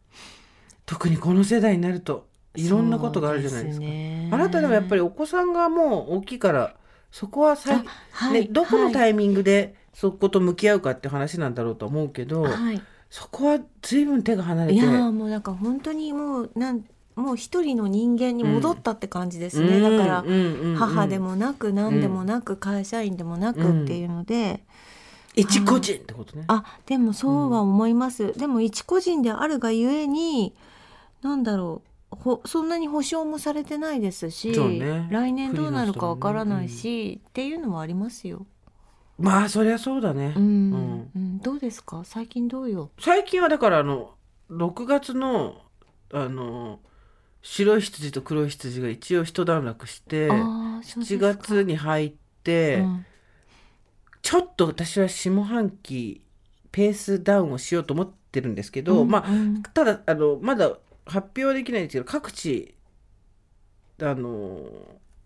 特にこの世代になるといろんなことがあるじゃないですか。そうね。あなたでもやっぱりお子さんがもう大きいからそこはさ、あはいね、どこのはい。タイミングでそこと向き合うかって話なんだろうと思うけど、はい。そこは随分手が離れて。いやーもうなんか本当にもうなんもう一人の人間に戻ったって感じですね、だから、母でもなく何でもなく会社員でもなくっていうので、一個人ってことね。あでもそうは思います、でも一個人であるがゆえになんだろうほそんなに保証もされてないですし、ね。来年どうなるかわからないし、っていうのはありますよ。まあそりゃそうだね、うん、うん。うん。どうですか？最近どうよ？最近はだからあの6月のあの白い羊と黒い羊が一応一段落してあーそうです7か月に入って、うん。ちょっと私は下半期ペースダウンをしようと思ってるんですけど、まあうん。ただあのまだ発表はできないんですけど各地あの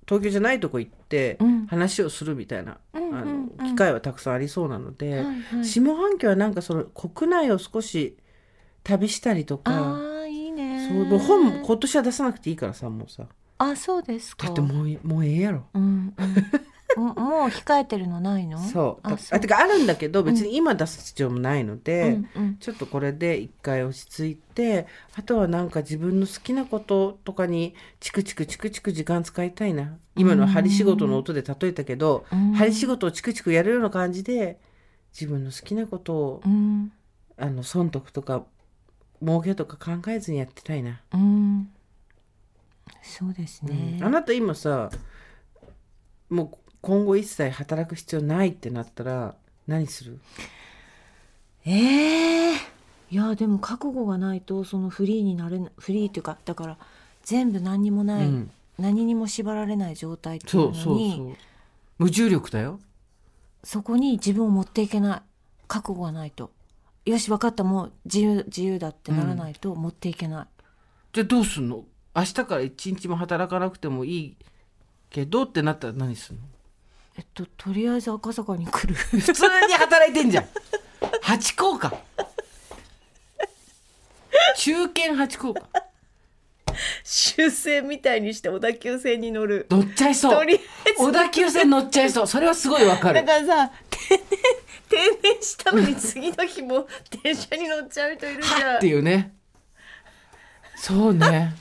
東京じゃないとこ行ってうん。話をするみたいな、うんうんあうんの機会はたくさんありそうなので、はいはい。下半期はなんかその国内を少し旅したりとかそうもう本今年は出さなくていいからさもうさ。あそうですか。だってもういもうええやろ。うんうん、ももう控えてるのないの？そう。ああてかあるんだけど別に今出す必要もないので、うんうん。ちょっとこれで一回落ち着いてあとはなんか自分の好きなこととかにチクチクチクチク時間使いたいな。今の針仕事の音で例えたけど、うん。針仕事をチクチクやるような感じで自分の好きなことを、うん。あの損得とか儲けとか考えずにやってたいな、うん。そうですね、あなた今さもう今後一切働く必要ないってなったら何する？ええいやでも覚悟がないとそのフリーになれなフリーっていうかだから全部何にもない、うん。何にも縛られない状態っていそううのにそうそう。無重力だよ。そこに自分を持っていけない。覚悟がないとよし分かったもう自由自由だってならないと持っていけない、じゃあどうすんの？明日から一日も働かなくてもいいけどってなったら何するの？えっととりあえず赤坂に来る。普通に働いてんじゃん。八甲か。中堅八甲か。終戦みたいにして小田急線に乗る。乗っちゃいそう。とりあえず。小田急線乗っちゃいそう。それはすごいわかだるからさ定年 定年したのに次の日も 電車に乗っちゃう人いるじゃん。はっっていうね。そうね。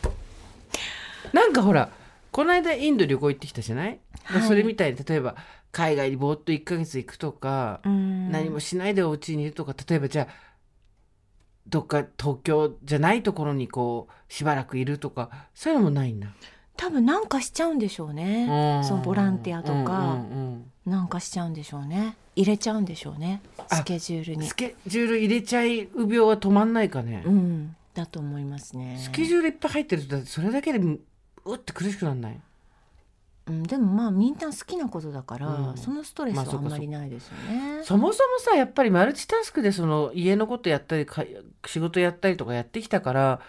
なんかほらこの間インド旅行行ってきたじゃない、はい。それみたいに例えば海外にぼーっと1ヶ月行くとか、うん。何もしないでお家にいるとか例えばじゃあどっか東京じゃないところにこうしばらくいるとかそういうのもないんだ。多分なんかしちゃうんでしょうね。うん。そのボランティアとか。なんかしちゃうんでしょうね。入れちゃうんでしょうね。あスケジュールに。うんスケジュール入れちゃいう病は止まんないかね、うん。だと思いますね。スケジュールいっぱい入ってるとだってそれだけでうって苦しくなんない？うん、でもまあみんな好きなことだから、うん。そのストレスはあんまりないですよね、そもそもさやっぱりマルチタスクでその家のことやったりか仕事やったりとかやってきたから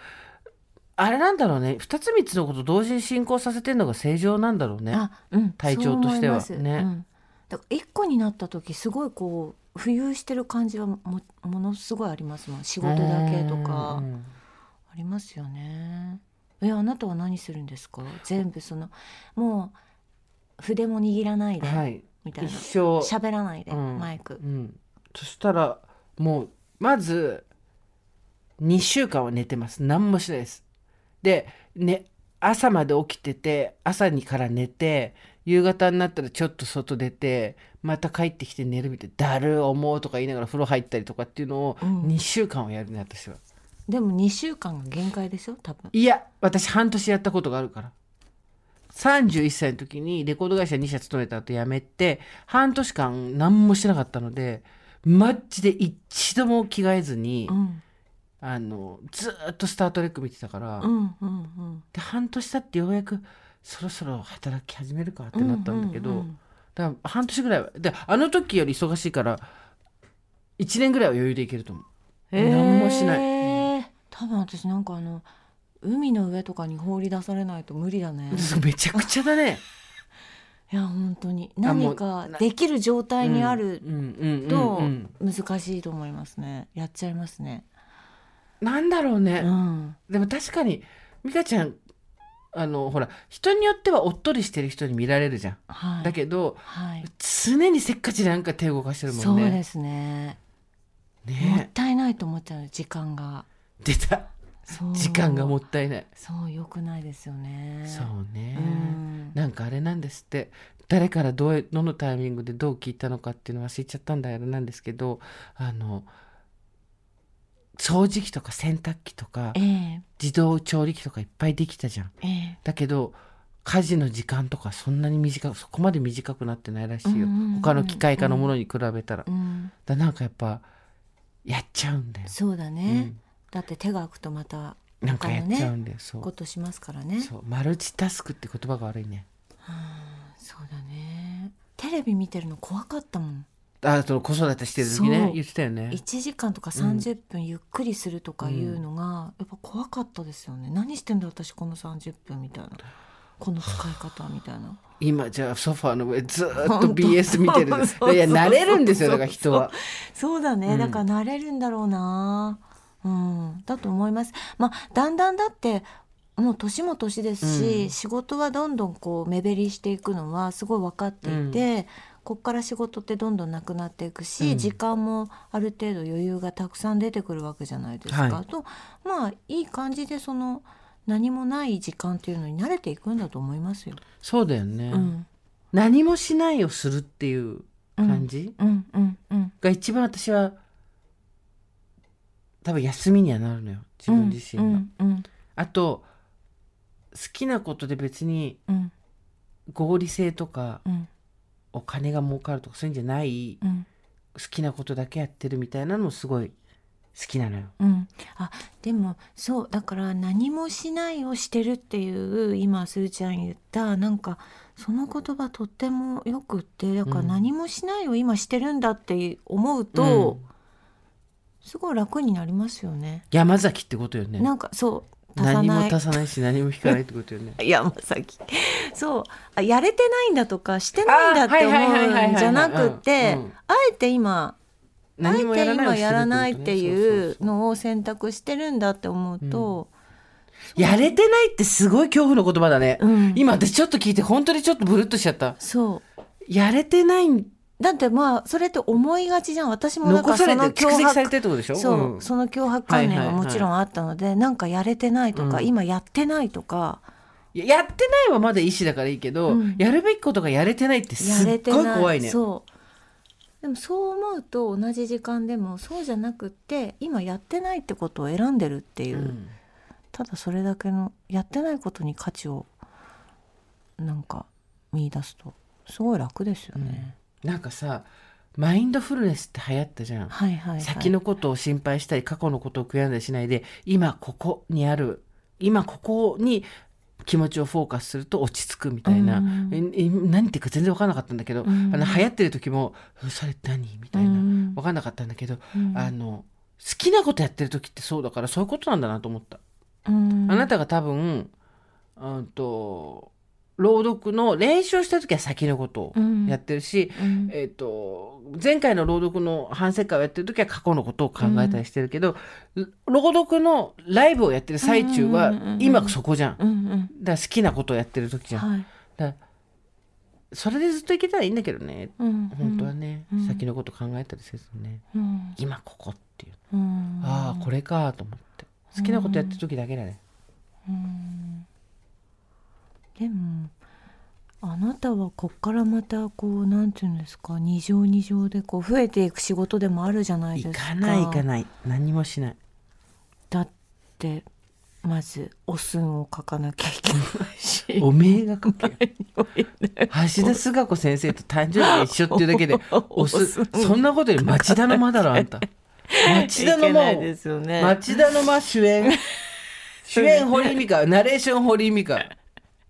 あれなんだろうね。2つ3つのこと同時に進行させてるのが正常なんだろうね。あうん。体調としては。ね。うん、だから一個になった時すごいこう浮遊してる感じはもものすごいありますもん。仕事だけとか。うん。ありますよね。えあなたは何するんですか？全部そのもう筆も握らないで、はい。みたいな。一生。喋らないで、うん。マイク。うん、そしたらもうまず2週間は寝てます。何もしないですで、ね、朝まで起きてて朝にから寝て夕方になったらちょっと外出てまた帰ってきて寝るみたいなだる思うとか言いながら風呂入ったりとかっていうのをうん。2週間はやるね私は。でも2週間が限界でしょ？多分。いや私半年やったことがあるから。31歳の時にレコード会社2社勤めた後辞めて半年間何もしなかったのでマジで一度も着替えずに、うんあのずーっと「スター・トレック」見てたから、うんうんうん。で半年経ってようやくそろそろ働き始めるかってなったんだけど、うんうんうん。だから半年ぐらいはであの時より忙しいから1年ぐらいは余裕でいけると思う。何もしない。へー多分私なんかあの海の上とかに放り出されないと無理だね。めちゃくちゃだね。いや本当に。何かできる状態にあるうんうんうんとうん。難しいと思いますね。やっちゃいますねなんだろうね、うん。でも確かに美香ちゃんあのほら人によってはおっとりしてる人に見られるじゃん、はい。だけどはい。常にせっかちでなんか手を動かしてるもんね。そうですね。もっねたいないと思っちゃう時間が。出た。時間がもったいない。そう良くないですよね。そうね、うん。なんかあれなんですって。誰からどうどのタイミングでどう聞いたのかっていうのは忘れちゃったんだよなんですけどあの掃除機とか洗濯機とかええ。自動調理器とかいっぱいできたじゃん。ええ。だけど家事の時間とかそんなに短くそこまで短くなってないらしいよ、うんうんうん他の機械化のものに比べたら、うんだなんかやっぱやっちゃうんだよ、そうだね、だって手が空くとまたうん、なんかやっちゃうんねだよ、そう。ことしますからね。そう。マルチタスクって言葉が悪いね。そうだね。テレビ見てるの怖かったもんあその子育てしてる時ね言ってたよね。1時間とか30分ゆっくりするとかいうのが、やっぱ怖かったですよね。何してんだ私この30分みたいな。この使い方みたいな。今じゃあソファーの上ずーっと BS 見てるいや慣れるんですよだから人は。そうだね、うん。だから慣れるんだろうな。うん。だと思います。まあだんだんだってもう年も年ですし、うん。仕事はどんどんこう目減りしていくのはすごい分かっていて、こっから仕事ってどんどんなくなっていくし、うん。時間もある程度余裕がたくさん出てくるわけじゃないですか、はい。とまあいい感じでその何もない時間っていうのに慣れていくんだと思いますよ。そうだよね、うん。何もしないをするっていう感じ、うん。うん。うん。が一番私は多分休みにはなるのよ。自分自身が、うん。うん。あと好きなことで別にうん。合理性とかうんお金が儲かるとかそういうんじゃないうん。好きなことだけやってるみたいなのもすごい好きなのよ。うん、あでもそうだから何もしないをしてるっていう今すーちゃん言ったなんかその言葉とってもよくってだからうん。何もしないを今してるんだって思うと、うん。すごい楽になりますよね。山崎ってことよね。なんかそう何も足さない。し何も引かないってことよね。山崎そう。あやれてないんだとかしてないんだって思うんじゃなくってあえて今あ何えて今やらないっていうのを選択してるんだって思うと、そうそうやれてないってすごい恐怖の言葉だね、うん。今私ちょっと聞いて本当にちょっとブルッとしちゃった。そう。やれてないんだってまあそれって思いがちじゃん。私もだか残されてらその脅迫う、ん。その脅迫観念がはもちろんあったので、なんかやれてないとか、うん。今やってないとか。いややってないはまだ意思だからいいけど、うん。やるべきことがやれてないってすっごい怖いね。そう。でもそう思うと同じ時間でもそうじゃなくって今やってないってことを選んでるっていう、うん。ただそれだけのやってないことに価値をなんか見出すとすごい楽ですよね、なんかさマインドフルネスって流行ったじゃん、はいはいはい。先のことを心配したり過去のことを悔やんだりしないで今ここにある今ここに気持ちをフォーカスすると落ち着くみたいな、うん。ええ何言ってるか全然分からなかったんだけど、うん。あの流行ってる時も「それ何?」みたいな、うん。分かんなかったんだけど、うん。あの好きなことやってる時ってそうだからそういうことなんだなと思った。うん。あなたが多分、うんと朗読の練習をした時は先のことをうん。やってるし、うん。えっと前回の朗読の反省会をやってる時は過去のことを考えたりしてるけど、朗読のライブをやってる最中はうんうんうんうん。今そこじゃん。だかうん。うんら好きなことをやってる時じゃん。はい。だそれでずっといけたらいいんだけどね、うん本当はね、うん。先のこと考えたりせずね、うん。今ここっていう、うん。ああこれかと思って。好きなことやってる時だけだね。うんでもあなたはこっからまたこうなんていうんですか二乗二乗でこう増えていく仕事でもあるじゃないですか。行かない行かない。何もしない。だってまずお寸を書かなきゃいけないし。おめえが書けよ。橋田壽賀子先生と誕生日が一緒っていうだけでおすそんなことより町田の間だろあんた。町田の間ね町田の間主演。主演堀井美香。ナレーション堀井美香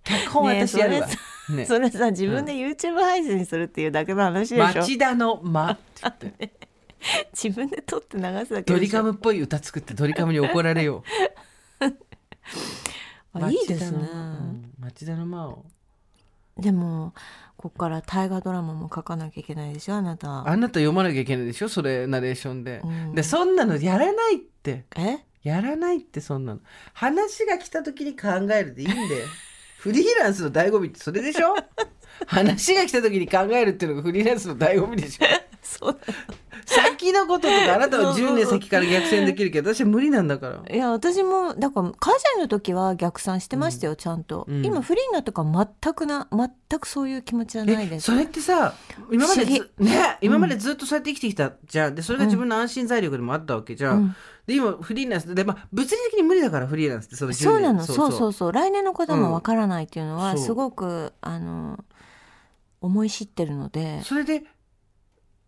脚本私やるわ、そね。それさ自分で YouTube 配信するっていうだけの話でしょ、町田の間って言って。自分で撮って流すだけドリカムっぽい歌作ってドリカムに怒られよ あいいですね。町田の間をでもこっから大河ドラマも書かなきゃいけないでしょあなた。あなた読まなきゃいけないでしょそれナレーションで、うん。でそんなのやらないって。え？やらないってそんなの。話が来た時に考えるでいいんだよフリーランスの醍醐味ってそれでしょ？話が来た時に考えるっていうのがフリーランスの醍醐味でしょ？そう先のこととかあなたは10年先から逆算できるけど私は無理なんだから。いや私もだから会社員の時は逆算してましたよ、ちゃんと、うん。今フリーになったから全くな全くそういう気持ちじゃないです。えそれってさ今までね今までずっとそうやって生きてきたじゃん。でそれが自分の安心材料でもあったわけ。じゃん、うんで今フリーランスで、まあ、物理的に無理だからフリーランスってその10年。そうなの。そうそう。そう来年のこともわからないっていうのは、すごくあの思い知ってるので。それで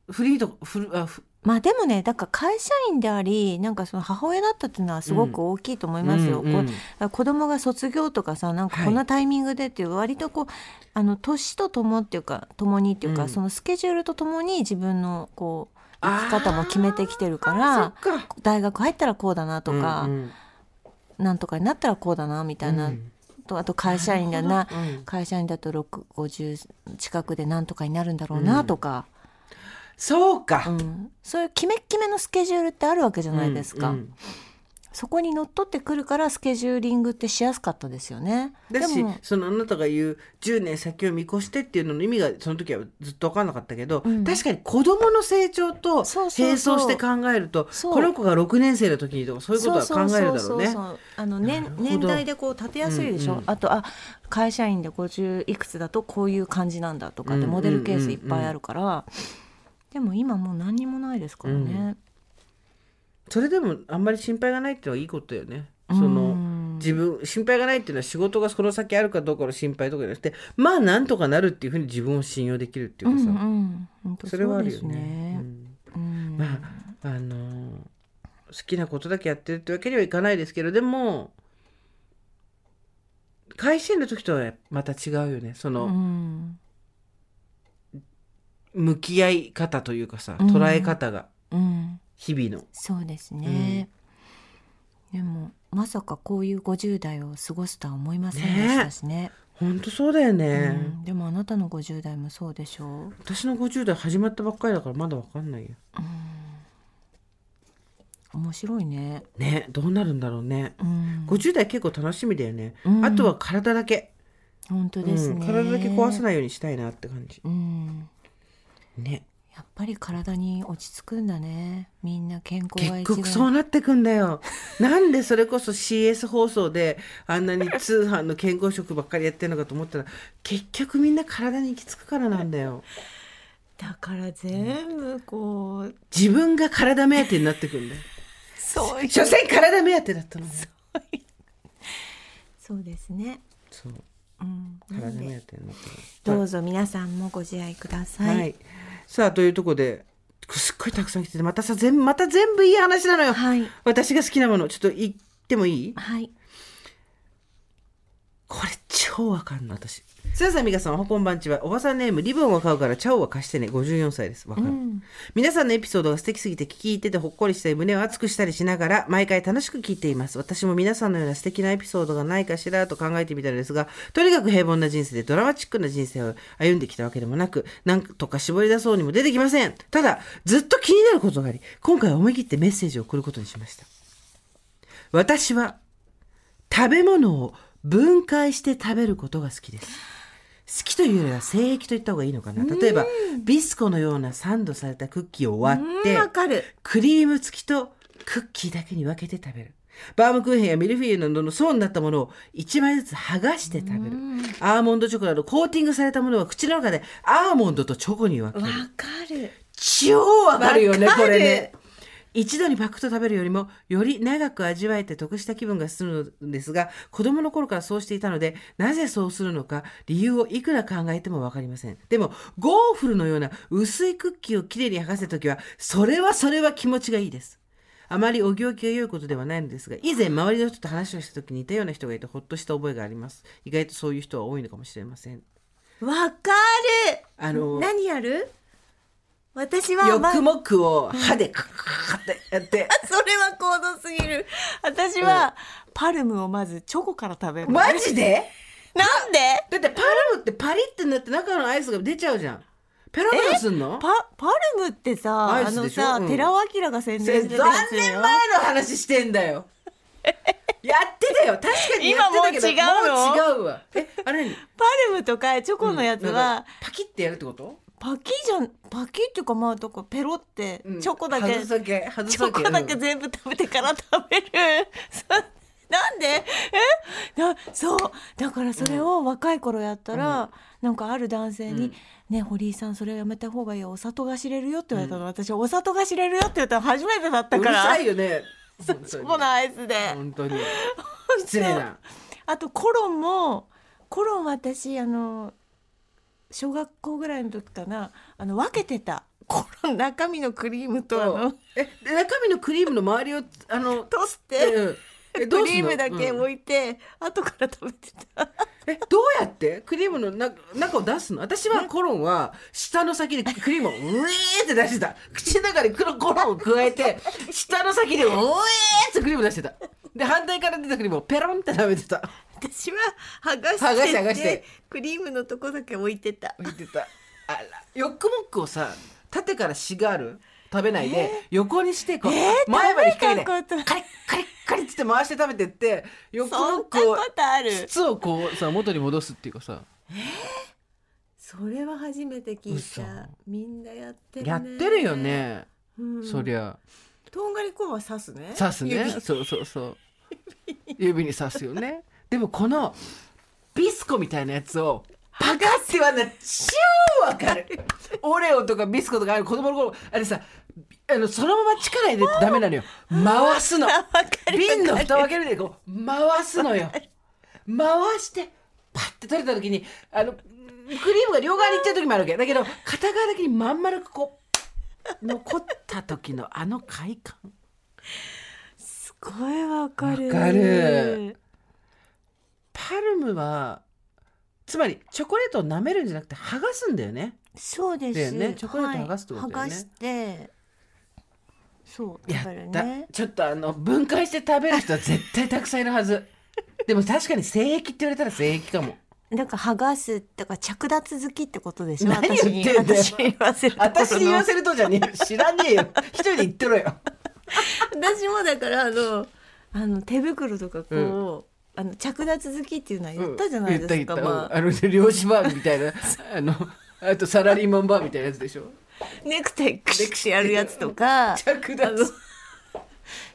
フリーとフルあフまあでもねだから会社員でありなんかその母親だったっていうのはすごく大きいと思いますよ。うんうんこう子供が卒業とかさなんかはい。このタイミングでっていう割とこうあの年とともっていうかともにっていうか、うん。そのスケジュールとともに自分のこう生き方も決めてきてるかそら大学入ったらこうだなとか、うんうん。なんとかになったらこうだなみたいな、うん。とあと会社員だなうん会社員だと650近くでなんとかになるんだろうなとか、そうか、うん。そういう決め決めのスケジュールってあるわけじゃないですか、うんうんそこにのっとってくるからスケジューリングってしやすかったですよね。だしでも。そのあなたが言う10年先を見越してっていうのの意味がその時はずっと分かんなかったけど、うん。確かに子どもの成長と並走して考えるとこの子が6年生の時にとかそういうことは考えるだろうね。あの年年代でこう立てやすいでしょ、うんうんあとあ会社員で50いくつだとこういう感じなんだとかってうんモデルケースいっぱいあるから、でも今もう何にもないですからね。それでもあんまり心配がないっていうのはいいことだよね。そのうん自分心配がないっていうのは仕事がこの先あるかどうかの心配とかじゃなくてまあなんとかなるっていうふうに自分を信用できるっていうかさ、うんうんそれはあるよね。うん。うん。まああのー好きなことだけやってるってわけにはいかないですけどでも会社員の時とはまた違うよね。その、うん。向き合い方というかさうん。捉え方が。うん日々の、そうですね、でもまさかこういう50代を過ごすとは思いませんでしたしね。ほんとそうだよね、うん、でもあなたの50代もそうでしょう。私の50代始まったばっかりだからまだわかんないよ。面白いね。ねどうなるんだろうね、うん。50代結構楽しみだよね、うん。あとは体だけ、本当ですね、うん、体だけ壊さないようにしたいなって感じ。うん。ねやっぱり体に落ち着くんだね。みんな健康が結局そうなってくんだよ。なんでそれこそ CS 放送であんなに通販の健康食ばっかりやってるのかと思ったら結局みんな体に行き着くからなんだよ。だから全部こう。自分が体目当てになってくんだよ。そう。いう所詮体目当てだったのそう。ですね、そう。うん、な体目当てになってる。どうぞ皆さんもご自愛ください、はい、さあというところですっごいたくさん来ててまたさ全また全部いい話なのよ、はい。私が好きなものちょっと言ってもいい？はいこれ超わかんない私。すやさんみかさんおはこんばんちはおばさんネームリボンを買うからチャオは貸してね。54歳です。わかる、うん。皆さんのエピソードが素敵すぎて聞いててほっこりしたり胸を熱くしたりしながら毎回楽しく聞いています。私も皆さんのような素敵なエピソードがないかしらと考えてみたのですがとにかく平凡な人生でドラマチックな人生を歩んできたわけでもなくなんとか絞り出そうにも出てきません。ただずっと気になることがあり今回は思い切ってメッセージを送ることにしました。私は食べ物を分解して食べることが好きです。好きというよりは性液と言った方がいいのかな。例えばビスコのようなサンドされたクッキーを割ってクリーム付きとクッキーだけに分けて食べる。バームクーヘンやミルフィーユなどの層になったものを1枚ずつ剥がして食べる。アーモンドチョコなどコーティングされたものは口の中でアーモンドとチョコに分ける。わかる。超わかるよねこれね一度にパクッと食べるよりもより長く味わえて得した気分がするのですが子供の頃からそうしていたのでなぜそうするのか理由をいくら考えても分かりません。でもゴーフルのような薄いクッキーをきれいに剥がせた時はそれはそれは気持ちがいいです。あまりお行儀が良いことではないのですが以前周りの人と話をした時に似たような人がいてほっとした覚えがあります。意外とそういう人は多いのかもしれません。わかる。あの何やる？私は、まヨックモックを歯でカッカッってやって。それは高度すぎる。私は、パルムをまずチョコから食べる。マジでなんでだってパルムってパリってなって中のアイスが出ちゃうじゃん。ペロペロすんのパ、パルムってさ、あのさ、うん寺尾明が宣伝してた何やつよ。年前の話してんだよ。やってたよ。確かにやってたけど。今もう違うのもう違うわ。え、あれ何パルムとかチョコのやつは、かパキってやるってことパキじゃん、パキっていうかまあ、とかペロって、うんチョコだけ、外すだけ、外チけ。ョコだけうん全部食べてから食べる。そなんで？え？なそうだからそれを若い頃やったら、なんかある男性に「ね堀井さんそれやめた方がいいよお砂糖が知れるよ」って言われたの、私お砂糖が知れるよって言ったの初めてだったうるからさいよね。チョコのアイスで。本当に。失礼な。あとコロンもコロン私あの小学校ぐらいの時かなあの分けてた。コロン中身のクリームとあのえ、で中身のクリームの周りを、あの、としてうん。クリームだけうん置いて、後から食べてた。えどうやって？クリームのな中を出すの？私はコロンは下の先でクリームをうえーって出してた。口の中に黒コロンを加えて 下の先でうえーってクリーム出してた。で反対から出たクリームをペロンって食べてた私は剥がして剥がして剥がして。クリームのとこだけ置いてた。言ってた。あら。ヨックモックをさ縦からしがある食べないで、横にしてこう、前まで引っ掛カリッカリッカリッつって回して食べてってヨックモそんなックをことある。筒をこうさ元に戻すっていうかさ。それは初めて聞い嘘。たみんなやってるね。やってるよね、うん。そりゃ。とんがりコーンは刺すね。刺すね。指そうそうそう。指に刺すよねでもこのビスコみたいなやつをパカッてはな超わかる。オレオとかビスコとかある子供の頃あれさあのそのまま力入れてダメなのよ。回すの。瓶の蓋を開けるでこう回すのよ。回してパッて取れた時にあのクリームが両側に行っちゃう時もあるわけ。だけど片側だけにまん丸くこう残った時のあの快感。すごいわかる。わかるパルムはつまりチョコレートを舐めるんじゃなくて剥がすんだよね。そうです。ね。チョコレート剥がすってことだよね。はい剥がして。そうや食べるった、ねちょっとあの分解して食べる人は絶対たくさんいるはず。でも確かに性癖って言われたら性癖かも。だから剥がすとか着脱好きってことでしょ？私に言わせると私に言わせるとじゃねえ。知らねえよ。一人で言ってろよ。私もだからあのあの手袋とかこう、あの着脱好きっていうのは言ったじゃないですか、うん言った言った、まあ、うんあの漁師バーみたいな あのあとサラリーマンバーみたいなやつでしょ？ネクタイクシッてやるやつとか着脱。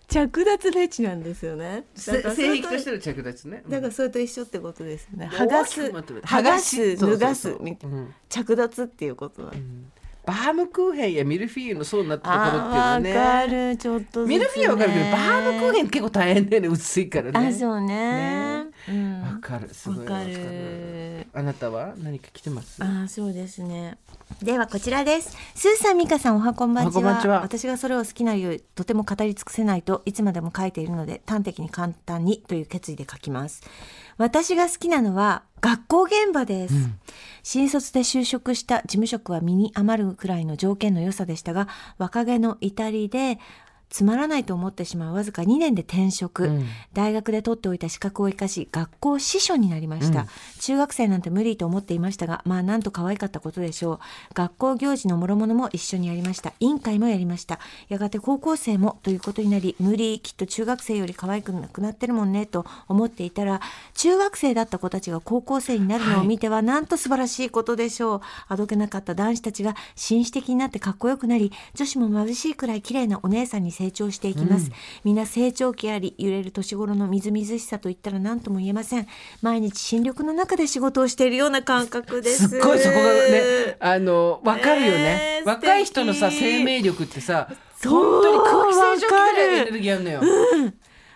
着脱フェチなんですよね。だからそれ性癖としての着脱ね。だからそれと一緒ってことですよね。うん剥がす剥がす脱がすみたいな。うん。着脱っていうことなんバームクーヘンやミルフィーユの層になったところっていうのね。わかる。ちょっとね、ミルフィーユはわかるけどバームクーヘン結構大変だよね薄いからねあそうね。うん。わかるすごいわかる。る。あなたは何か来てます？あそうですね。ではこちらです。スーさん美香さんおはこんばんちは。おはこんばんちは。私がそれを好きな理由とても語り尽くせないといつまでも書いているので端的に簡単にという決意で書きます私が好きなのは学校現場です、新卒で就職した事務職は身に余るくらいの条件の良さでしたが若気の至りでつまらないと思ってしまうわずか2年で転職、うん。大学で取っておいた資格を生かし学校司書になりました、うん。中学生なんて無理と思っていましたがまあなんと可愛かったことでしょう。学校行事の諸々も一緒にやりました。委員会もやりました。やがて高校生もということになり無理きっと中学生より可愛くなくなってるもんねと思っていたら中学生だった子たちが高校生になるのを見てはなんと素晴らしいことでしょう。あどけなかった男子たちが紳士的になってかっこよくなり女子も眩しいくらい綺麗なお姉さんに成長していきます、みん。な成長期あり揺れる年頃のみずみずしさといったら何とも言えません。毎日新緑の中で仕事をしているような感覚です。すっごいそこがねあのわかるよね、ねえ若い人のさ生命力ってさ本当に空気清浄機ぐらいエネルギーあるのよ、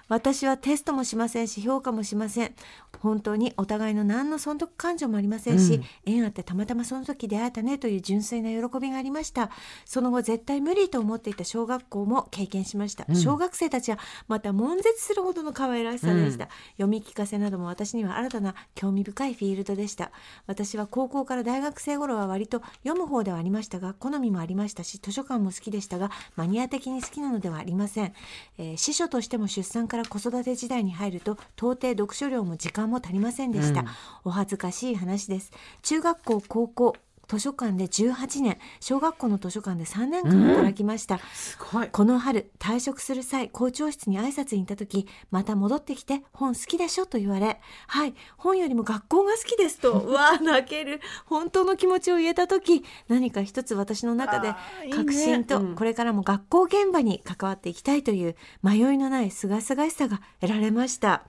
私はテストもしませんし評価もしません。本当にお互いの何の損得感情もありませんし、縁あってたまたまその時出会えたねという純粋な喜びがありました。その後絶対無理と思っていた小学校も経験しました、小学生たちはまた悶絶するほどの可愛らしさでした、読み聞かせなども私には新たな興味深いフィールドでした。私は高校から大学生頃は割と読む方ではありましたが好みもありましたし図書館も好きでしたがマニア的に好きなのではありません、えー司書としても出産から子育て時代に入ると到底読書量も時間も足りませんでした、お恥ずかしい話です。中学校高校図書館で18年小学校の図書館で3年間働きました、すごい。この春退職する際校長室に挨拶に行った時また戻ってきて本好きでしょと言われはい本よりも学校が好きですとう わあ泣ける。本当の気持ちを言えた時何か一つ私の中で確信とうん。これからも学校現場に関わっていきたいという迷いのない清々しさが得られました。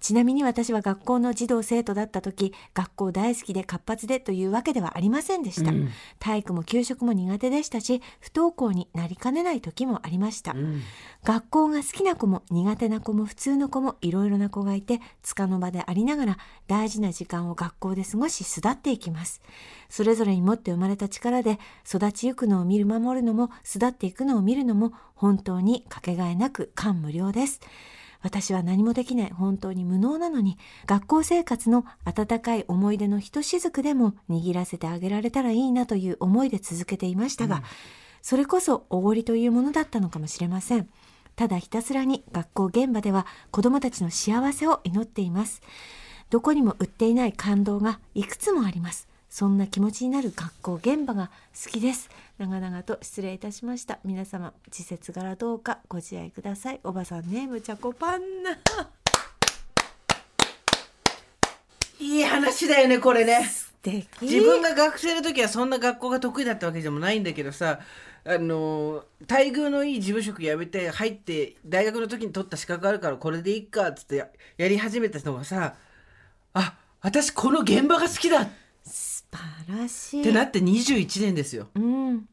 ちなみに私は学校の児童生徒だった時学校大好きで活発でというわけではありませんでした、うん。体育も給食も苦手でしたし不登校になりかねない時もありました、うん。学校が好きな子も苦手な子も普通の子もいろいろな子がいて束の場でありながら大事な時間を学校で過ごし巣立っていきます。それぞれに持って生まれた力で育ちゆくのを見る守るのも巣立っていくのを見るのも本当にかけがえなく感無量です私は何もできない。本当に無能なのに学校生活の温かい思い出のひとしずくでも握らせてあげられたらいいなという思いで続けていましたが、それこそおごりというものだったのかもしれません。ただひたすらに学校現場では子どもたちの幸せを祈っています。どこにも売っていない感動がいくつもありますそんな気持ちになる学校現場が好きです。長々と失礼いたしました。皆様時節柄どうかご自愛ください。おばさんネームチャコパンナ。いい話だよねこれね。素敵。自分が学生の時はそんな学校が得意だったわけでもないんだけどさあの待遇のいい事務職辞めて入って大学の時に取った資格あるからこれでいいかっつってややり始めたのがさあ私この現場が好きだ。っ素晴らしい。てなって21年ですよ。うん。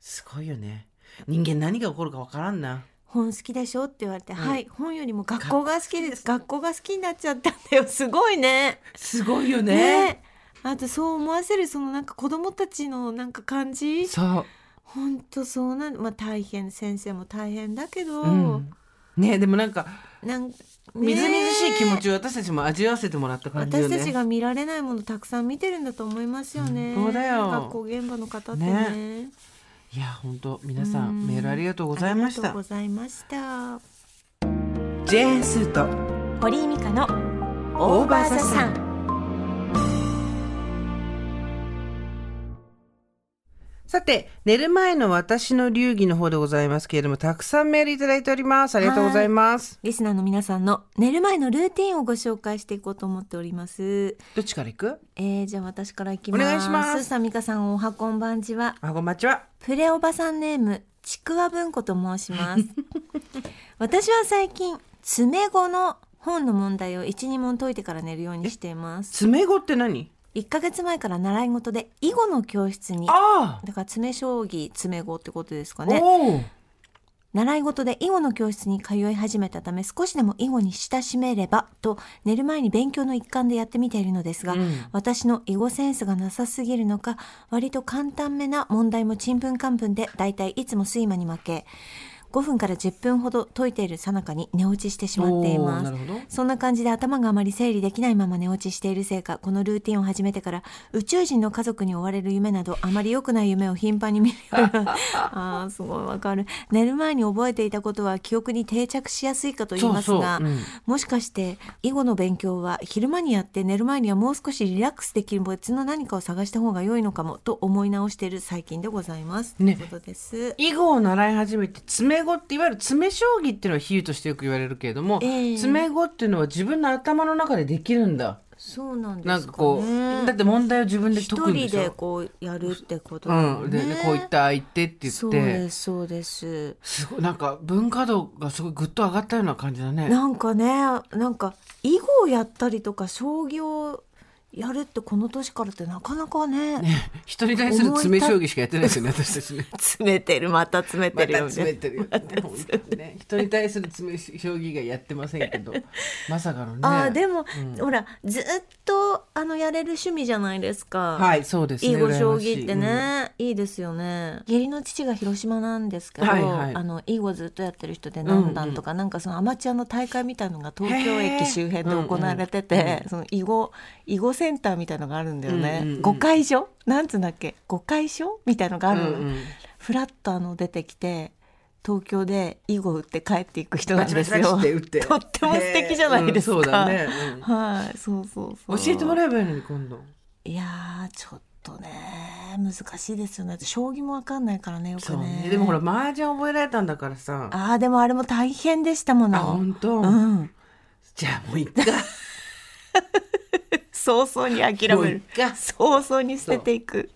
すごいよね。人間何が起こるかわからんな。本好きでしょって言われて、ん。はい本よりも学校が好きです。学校が好きになっちゃったんだよ。すごいね。すごいよね。ね。あとそう思わせるそのなんか子供たちのなんか感じ。そう。本当そうなんまあ大変先生も大変だけど、うん。ねでもなんかなんみずみずしい気持ちをを私たちも味わわせてもらった感じよね私たちが見られないものたくさん見てるんだと思いますよね。本当だよ学校現場の方ってね。いや本当皆さんうんメールありがとうございましたありがとうございました。ジェーンスーと堀井美香のオーバーザさん。さて寝る前の私の流儀の方でございますけれどもたくさんメールいただいております。ありがとうございます。リスナーの皆さんの寝る前のルーティンをご紹介していこうと思っております。どっちから行く？えー、じゃあ私からいきます。お願いします。さあ美香さんおはこんばんちは。あこんばんちは。プレおばさんネームちくわ文庫と申します。私は最近詰め語の本の問題を12問解いてから寝るようにしています。詰め子って何？1ヶ月前から習い事で囲碁の教室にあだから詰将棋詰碁ってことですかあ、ね習い事で囲碁の教室に通い始めたため少しでも囲碁に親しめればと寝る前に勉強の一環でやってみているのですが、うん。私の囲碁センスがなさすぎるのか割と簡単めな問題もちんぷんかんぷんでだいたいいつも睡魔に負け5分から10分ほど解いている最中に寝落ちしてしまっています。そんな感じで頭があまり整理できないまま寝落ちしているせいかこのルーティンを始めてから宇宙人の家族に追われる夢などあまり良くない夢を頻繁に見るようにな あーすごいわかる。寝る前に覚えていたことは記憶に定着しやすいかと言いますがそうん。もしかして囲碁の勉強は昼間にやって寝る前にはもう少しリラックスできる別の何かを探した方が良いのかもと思い直している最近でございます。ね。ということです。囲碁を習い始めて詰っていわゆる詰め将棋っていうのは比喩としてよく言われるけれども、ええ詰め碁っていうのは自分の頭の中でできるんだそうなんですか、ね。なんかこうだって問題を自分で解くんで一人でしょこうやるってことうだよん、でこういった相手って言そうってですそうです。すごいなんか文化度がすごいぐっと上がったような感じだね。なんかねなんか囲碁をやったりとか将棋をやるってこの年からってなかなかね人に対する詰め将棋しかやってないですよね私たちね。詰めてるまた詰めてるよね、詰めてるよ。ね。本当にね。人に対する詰め将棋がやってませんけど まさかのね。あーでも、うん。ほらずっとあのやれる趣味じゃないですか。はいそうですね。囲碁将棋ってね、い。いですよね。義理の父が広島なんですけど、はいはい。あの囲碁ずっとやってる人で何段とか、なんかそのアマチュアの大会みたいのが東京駅周辺で行われてて、その囲碁囲碁センターみたいのがあるんだよね、うんうんうん。碁会所？なんつうんだっけ？碁会所？みたいのがあるの、うんうん。フラッとあの出てきて東京で囲碁打って帰っていく人なんですよ。とっても素敵じゃないですか。へー。うんそうだね。うん。はい、そうそうそう。教えてもらえばいいのに今度。いやーちょっとね難しいですよね。将棋もわかんないからねよくそうね。ねでもほら麻雀覚えられたんだからさ。あーでもあれも大変でしたもあの。本当、うん。じゃあもういっか 早々に諦める。早々に捨てていく。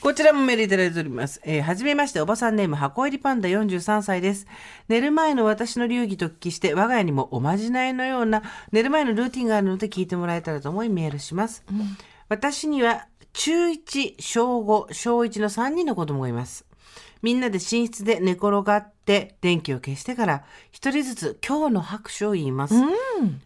こちらもメールいただいております。えーはじめまして、おばさんネーム、箱入りパンダ43歳です。寝る前の私の流儀と聞きして、我が家にもおまじないのような寝る前のルーティンがあるので聞いてもらえたらと思いメールします。私には中1、小5、小1の3人の子供がいます。みんなで寝室で寝転がって電気を消してから一人ずつ今日の拍手を言います。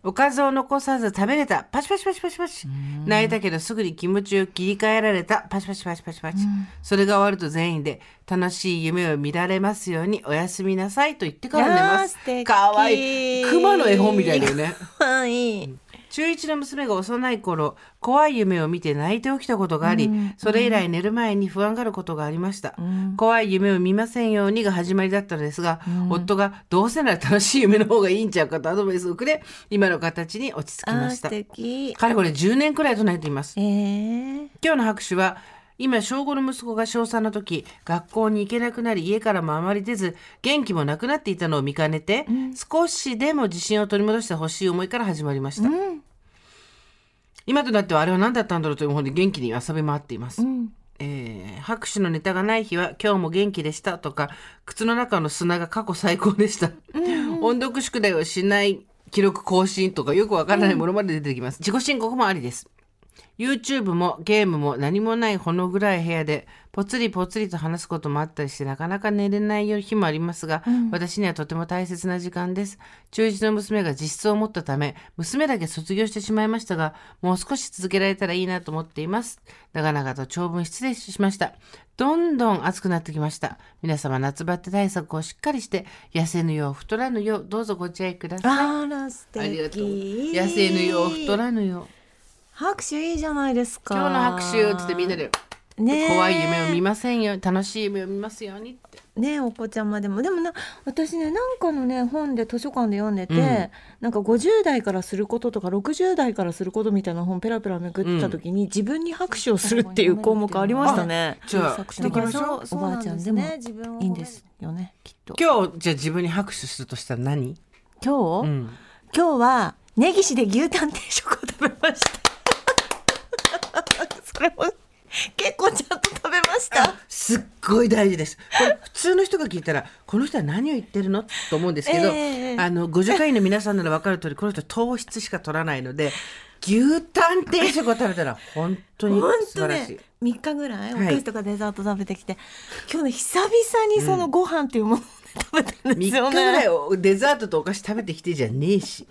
おかずを残さず食べれた。パチパチパチパチパチ。泣いたけどすぐに気持ちを切り替えられた。パチパチパチパチパチ。それが終わると全員で楽しい夢を見られますようにおやすみなさいと言ってから寝ますかわいい。熊の絵本みたいだよね。はい。中1の娘が幼い頃怖い夢を見て泣いて起きたことがあり、それ以来寝る前に不安があることがありました、怖い夢を見ませんようにが始まりだったのですが、夫がどうせなら楽しい夢の方がいいんちゃうかとアドバイスをくれ今の形に落ち着きました。敵。かれこれ10年くらい唱えています。えー、今日の拍手は今小5の息子が小3の時学校に行けなくなり家からもあまり出ず元気もなくなっていたのを見かねて、少しでも自信を取り戻してほしい思いから始まりました、今となってはあれは何だったんだろうという方に元気に遊び回っています、えー拍手のネタがない日は今日も元気でしたとか靴の中の砂が過去最高でした、音読宿題をしない記録更新とかよくわからないものまで出てきます、自己申告もありです YouTube もゲームも何もないほの暗い部屋でぽつりぽつりと話すこともあったりしてなかなか寝れない日もありますが、私にはとても大切な時間です。中1の娘が自室を持ったため娘だけ卒業してしまいましたがもう少し続けられたらいいなと思っています。長々と長文失礼しました。どんどん暑くなってきました。皆様夏バテ対策をしっかりして痩せぬよう太らぬようどうぞご自愛ください。あら素敵。ありがとう。痩せぬよう太らぬよう拍手いいじゃないですか。今日の拍手っつってみんなでねえ。怖い夢を見ませんよ。楽しい夢を見ますようにって。ねお子ちゃまでも。でもな私ねなんかのね本で図書館で読んでて、うん。なんか50代からすることとか60代からすることみたいな本ペラペラめくってた時に、自分に拍手をするっていう項目ありましたね。じゃあだからしていきましょう。おばあちゃんでもいいんですよね。きっと。今日じゃあ自分に拍手するとしたら何、今日、うん、今日は根岸で牛タン定食を食べました。それも結構ちゃんと食べました？すっごい大事です。これ普通の人が聞いたらこの人は何を言ってるの？と思うんですけど、ええあの50回の皆さんなら分かる通りこの人は糖質しか取らないので牛タン定食を食べたら本当に素晴らしい、ね3日ぐらいおはい。菓子とかデザート食べてきて、今日ね久々にそのご飯っていうものを食べたん3日ですよね、ぐらいおデザートとお菓子食べてきてじゃねえし。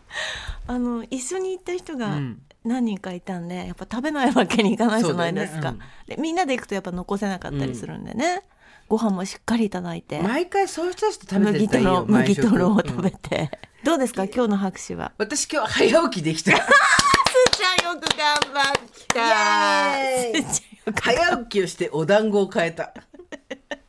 あの一緒に行った人がうん。何人かいたんでやっぱ食べないわけにいかないじゃないですうだよねでみんなで行くとやっぱ残せなかったりするんでね、ご飯もしっかりいただいて、毎回そういう人たちと食べて麦とたらいいよろ麦とろを毎食食べて、どうですか今日の拍手は？私今日早起きできた。すーちゃんよく頑張った。イエーイ。すーちゃんよく早起きをしてお団子を変えた。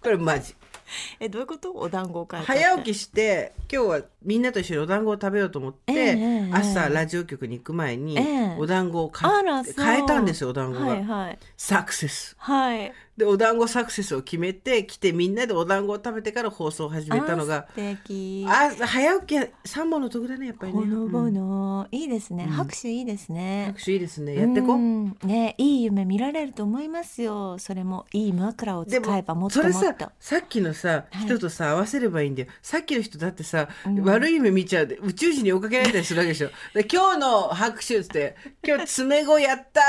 これマジ えどういうこと？お団子を変えたって早起きして今日はみんなと一緒にお団子を食べようと思って、ええええ朝ラジオ局に行く前にええ。お団子を買っあらそう。変えたんですよお団子が、はいはい。サクセス。はいでお団子サクセスを決めて来てみんなでお団子を食べてから放送を始めたのがあ素敵。あ早起き三本の得だねやっぱりね。ほのぼうんの、いいですね、うん。拍手いいですね。拍手いいですね。やってこう、ん。ねいい夢見られると思いますよ。それもいい枕を使でえばもっとそれさもっとさっきのさはい。人とさ合わせればいいんだよ。さっきの人だってさ、うん。悪い夢見ちゃうで宇宙人に追っかけられたりするわけでしょ。で今日の拍手って今日詰め子やった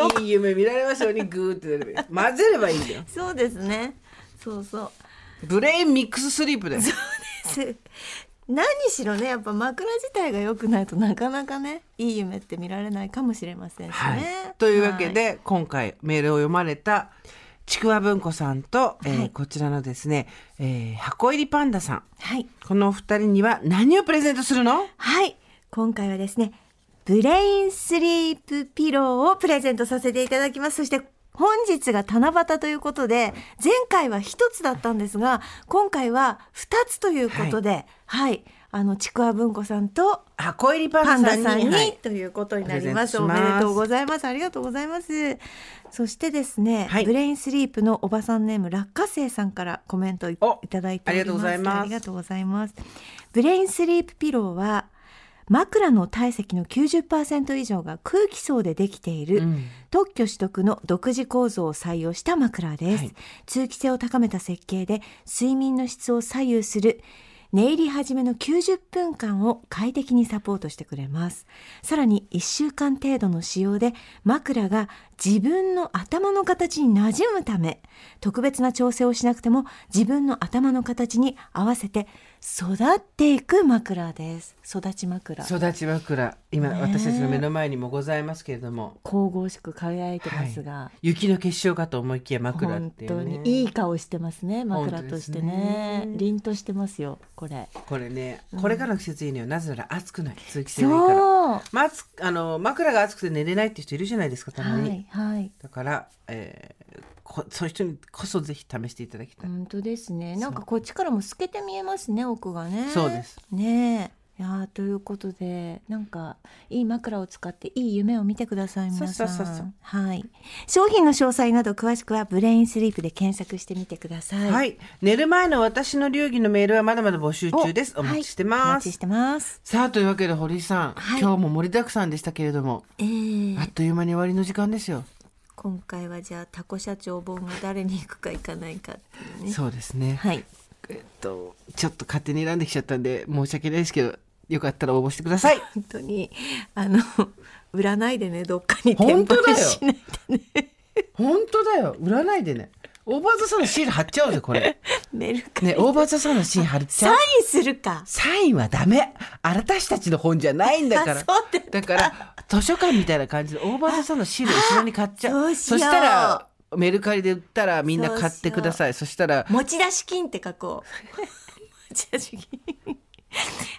ー。いい夢見られますようにグーってやればいい混ぜればいいんだよ。そうですね。そうそう。ブレインミックススリープだよ。す。何しろねやっぱ枕自体が良くないとなかなかねいい夢って見られないかもしれませんしね。はい、というわけで、はい。今回メールを読まれたちくわ文庫さんと、えーはい。こちらのですね、えー箱入りパンダさん。はい。このお二人には何をプレゼントするの？はい。今回はですねブレインスリープピローをプレゼントさせていただきます。そして本日が七夕ということで前回は一つだったんですが今回は二つということではい、あのちくわ文庫さんと箱入りパパンンダさんにはいということになります。おめでとうございます。ありがとうございます。そしてですね、はいブレインスリープのおばさんネーム落花生さんからコメントいただいております。ありがとうございますありがとうございます。ブレインスリープピローは枕の体積の90%以上が空気層でできている、うん。特許取得の独自構造を採用した枕です、はい。通気性を高めた設計で睡眠の質を左右する寝入り始めの90分間を快適にサポートしてくれます。さらに1週間程度の使用で枕が自分の頭の形に馴染むため特別な調整をしなくても自分の頭の形に合わせて育っていく枕です。育ち枕。育ち枕。今、ね。え私たちの目の前にもございますけれども。神々しく輝いてますが、雪の結晶かと思いきや枕っ本ていう当ね。にいい顔してますね。枕としてね。ね。凛としてますよこれ。これねこれからの季節いいのよなぜなら暑くない。通気性がいいから。あの枕が暑くて寝れないっていう人いるじゃないですかたまに、はいはい。だから、えーこそういう人にこそぜひ試していただきたい、本当ですね。なんかこっちからも透けて見えますね奥がね。そうです。ねえ。いやーということでなんかいい枕を使っていい夢を見てください皆さん。そうそうそうそう。はい。商品の詳細など詳しくはブレインスリープで検索してみてください。はい、寝る前の私の流儀のメールはまだまだ募集中です。お待ちしてはいおます、待ちしてます。さあというわけで堀井さん、はい。今日も盛りだくさんでしたけれども。えーあっという間に終わりの時間ですよ、今回はじゃあタコ社長本が誰に行くか行かないかっていうね。そうですね、はい。えっとちょっと勝手に選んできちゃったんで申し訳ないですけどよかったら応募してください。本当に。あの売らないでねどっかに本当だよ。しないでね。本当だよ。売らないでねオーバーザさんのシール貼っちゃおうぜこれ。メルカリねオーバーザさんのシール貼っちゃサう。インするか。サインはダメ。あなたたちの本じゃないんだから。あそうってだから図書館みたいな感じでオーバーザさんのシール後ろに買っちゃう。そうしよう。したらメルカリで売ったらみんな買ってください。そしたら持ち出し金って書こう。持ち出し金。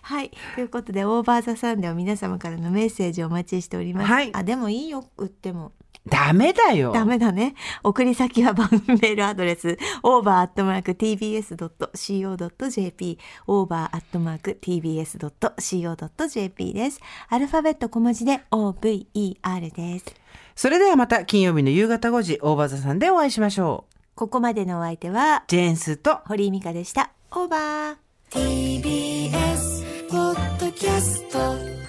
はい。ということで OVER THE SUN では皆様からのメッセージをお待ちしております、はい。あでもいいよ。売ってもダメだよダメだね。送り先は番組メールアドレス、over.tbs.co.jp、over.tbs.co.jp です。アルファベット小文字で over です。それではまた金曜日の夕方5時オーバーザさんでお会いしましょうここまでのお相手は、ジェーンスーと堀井美香でした。オーバー。TBS ポッドキャスト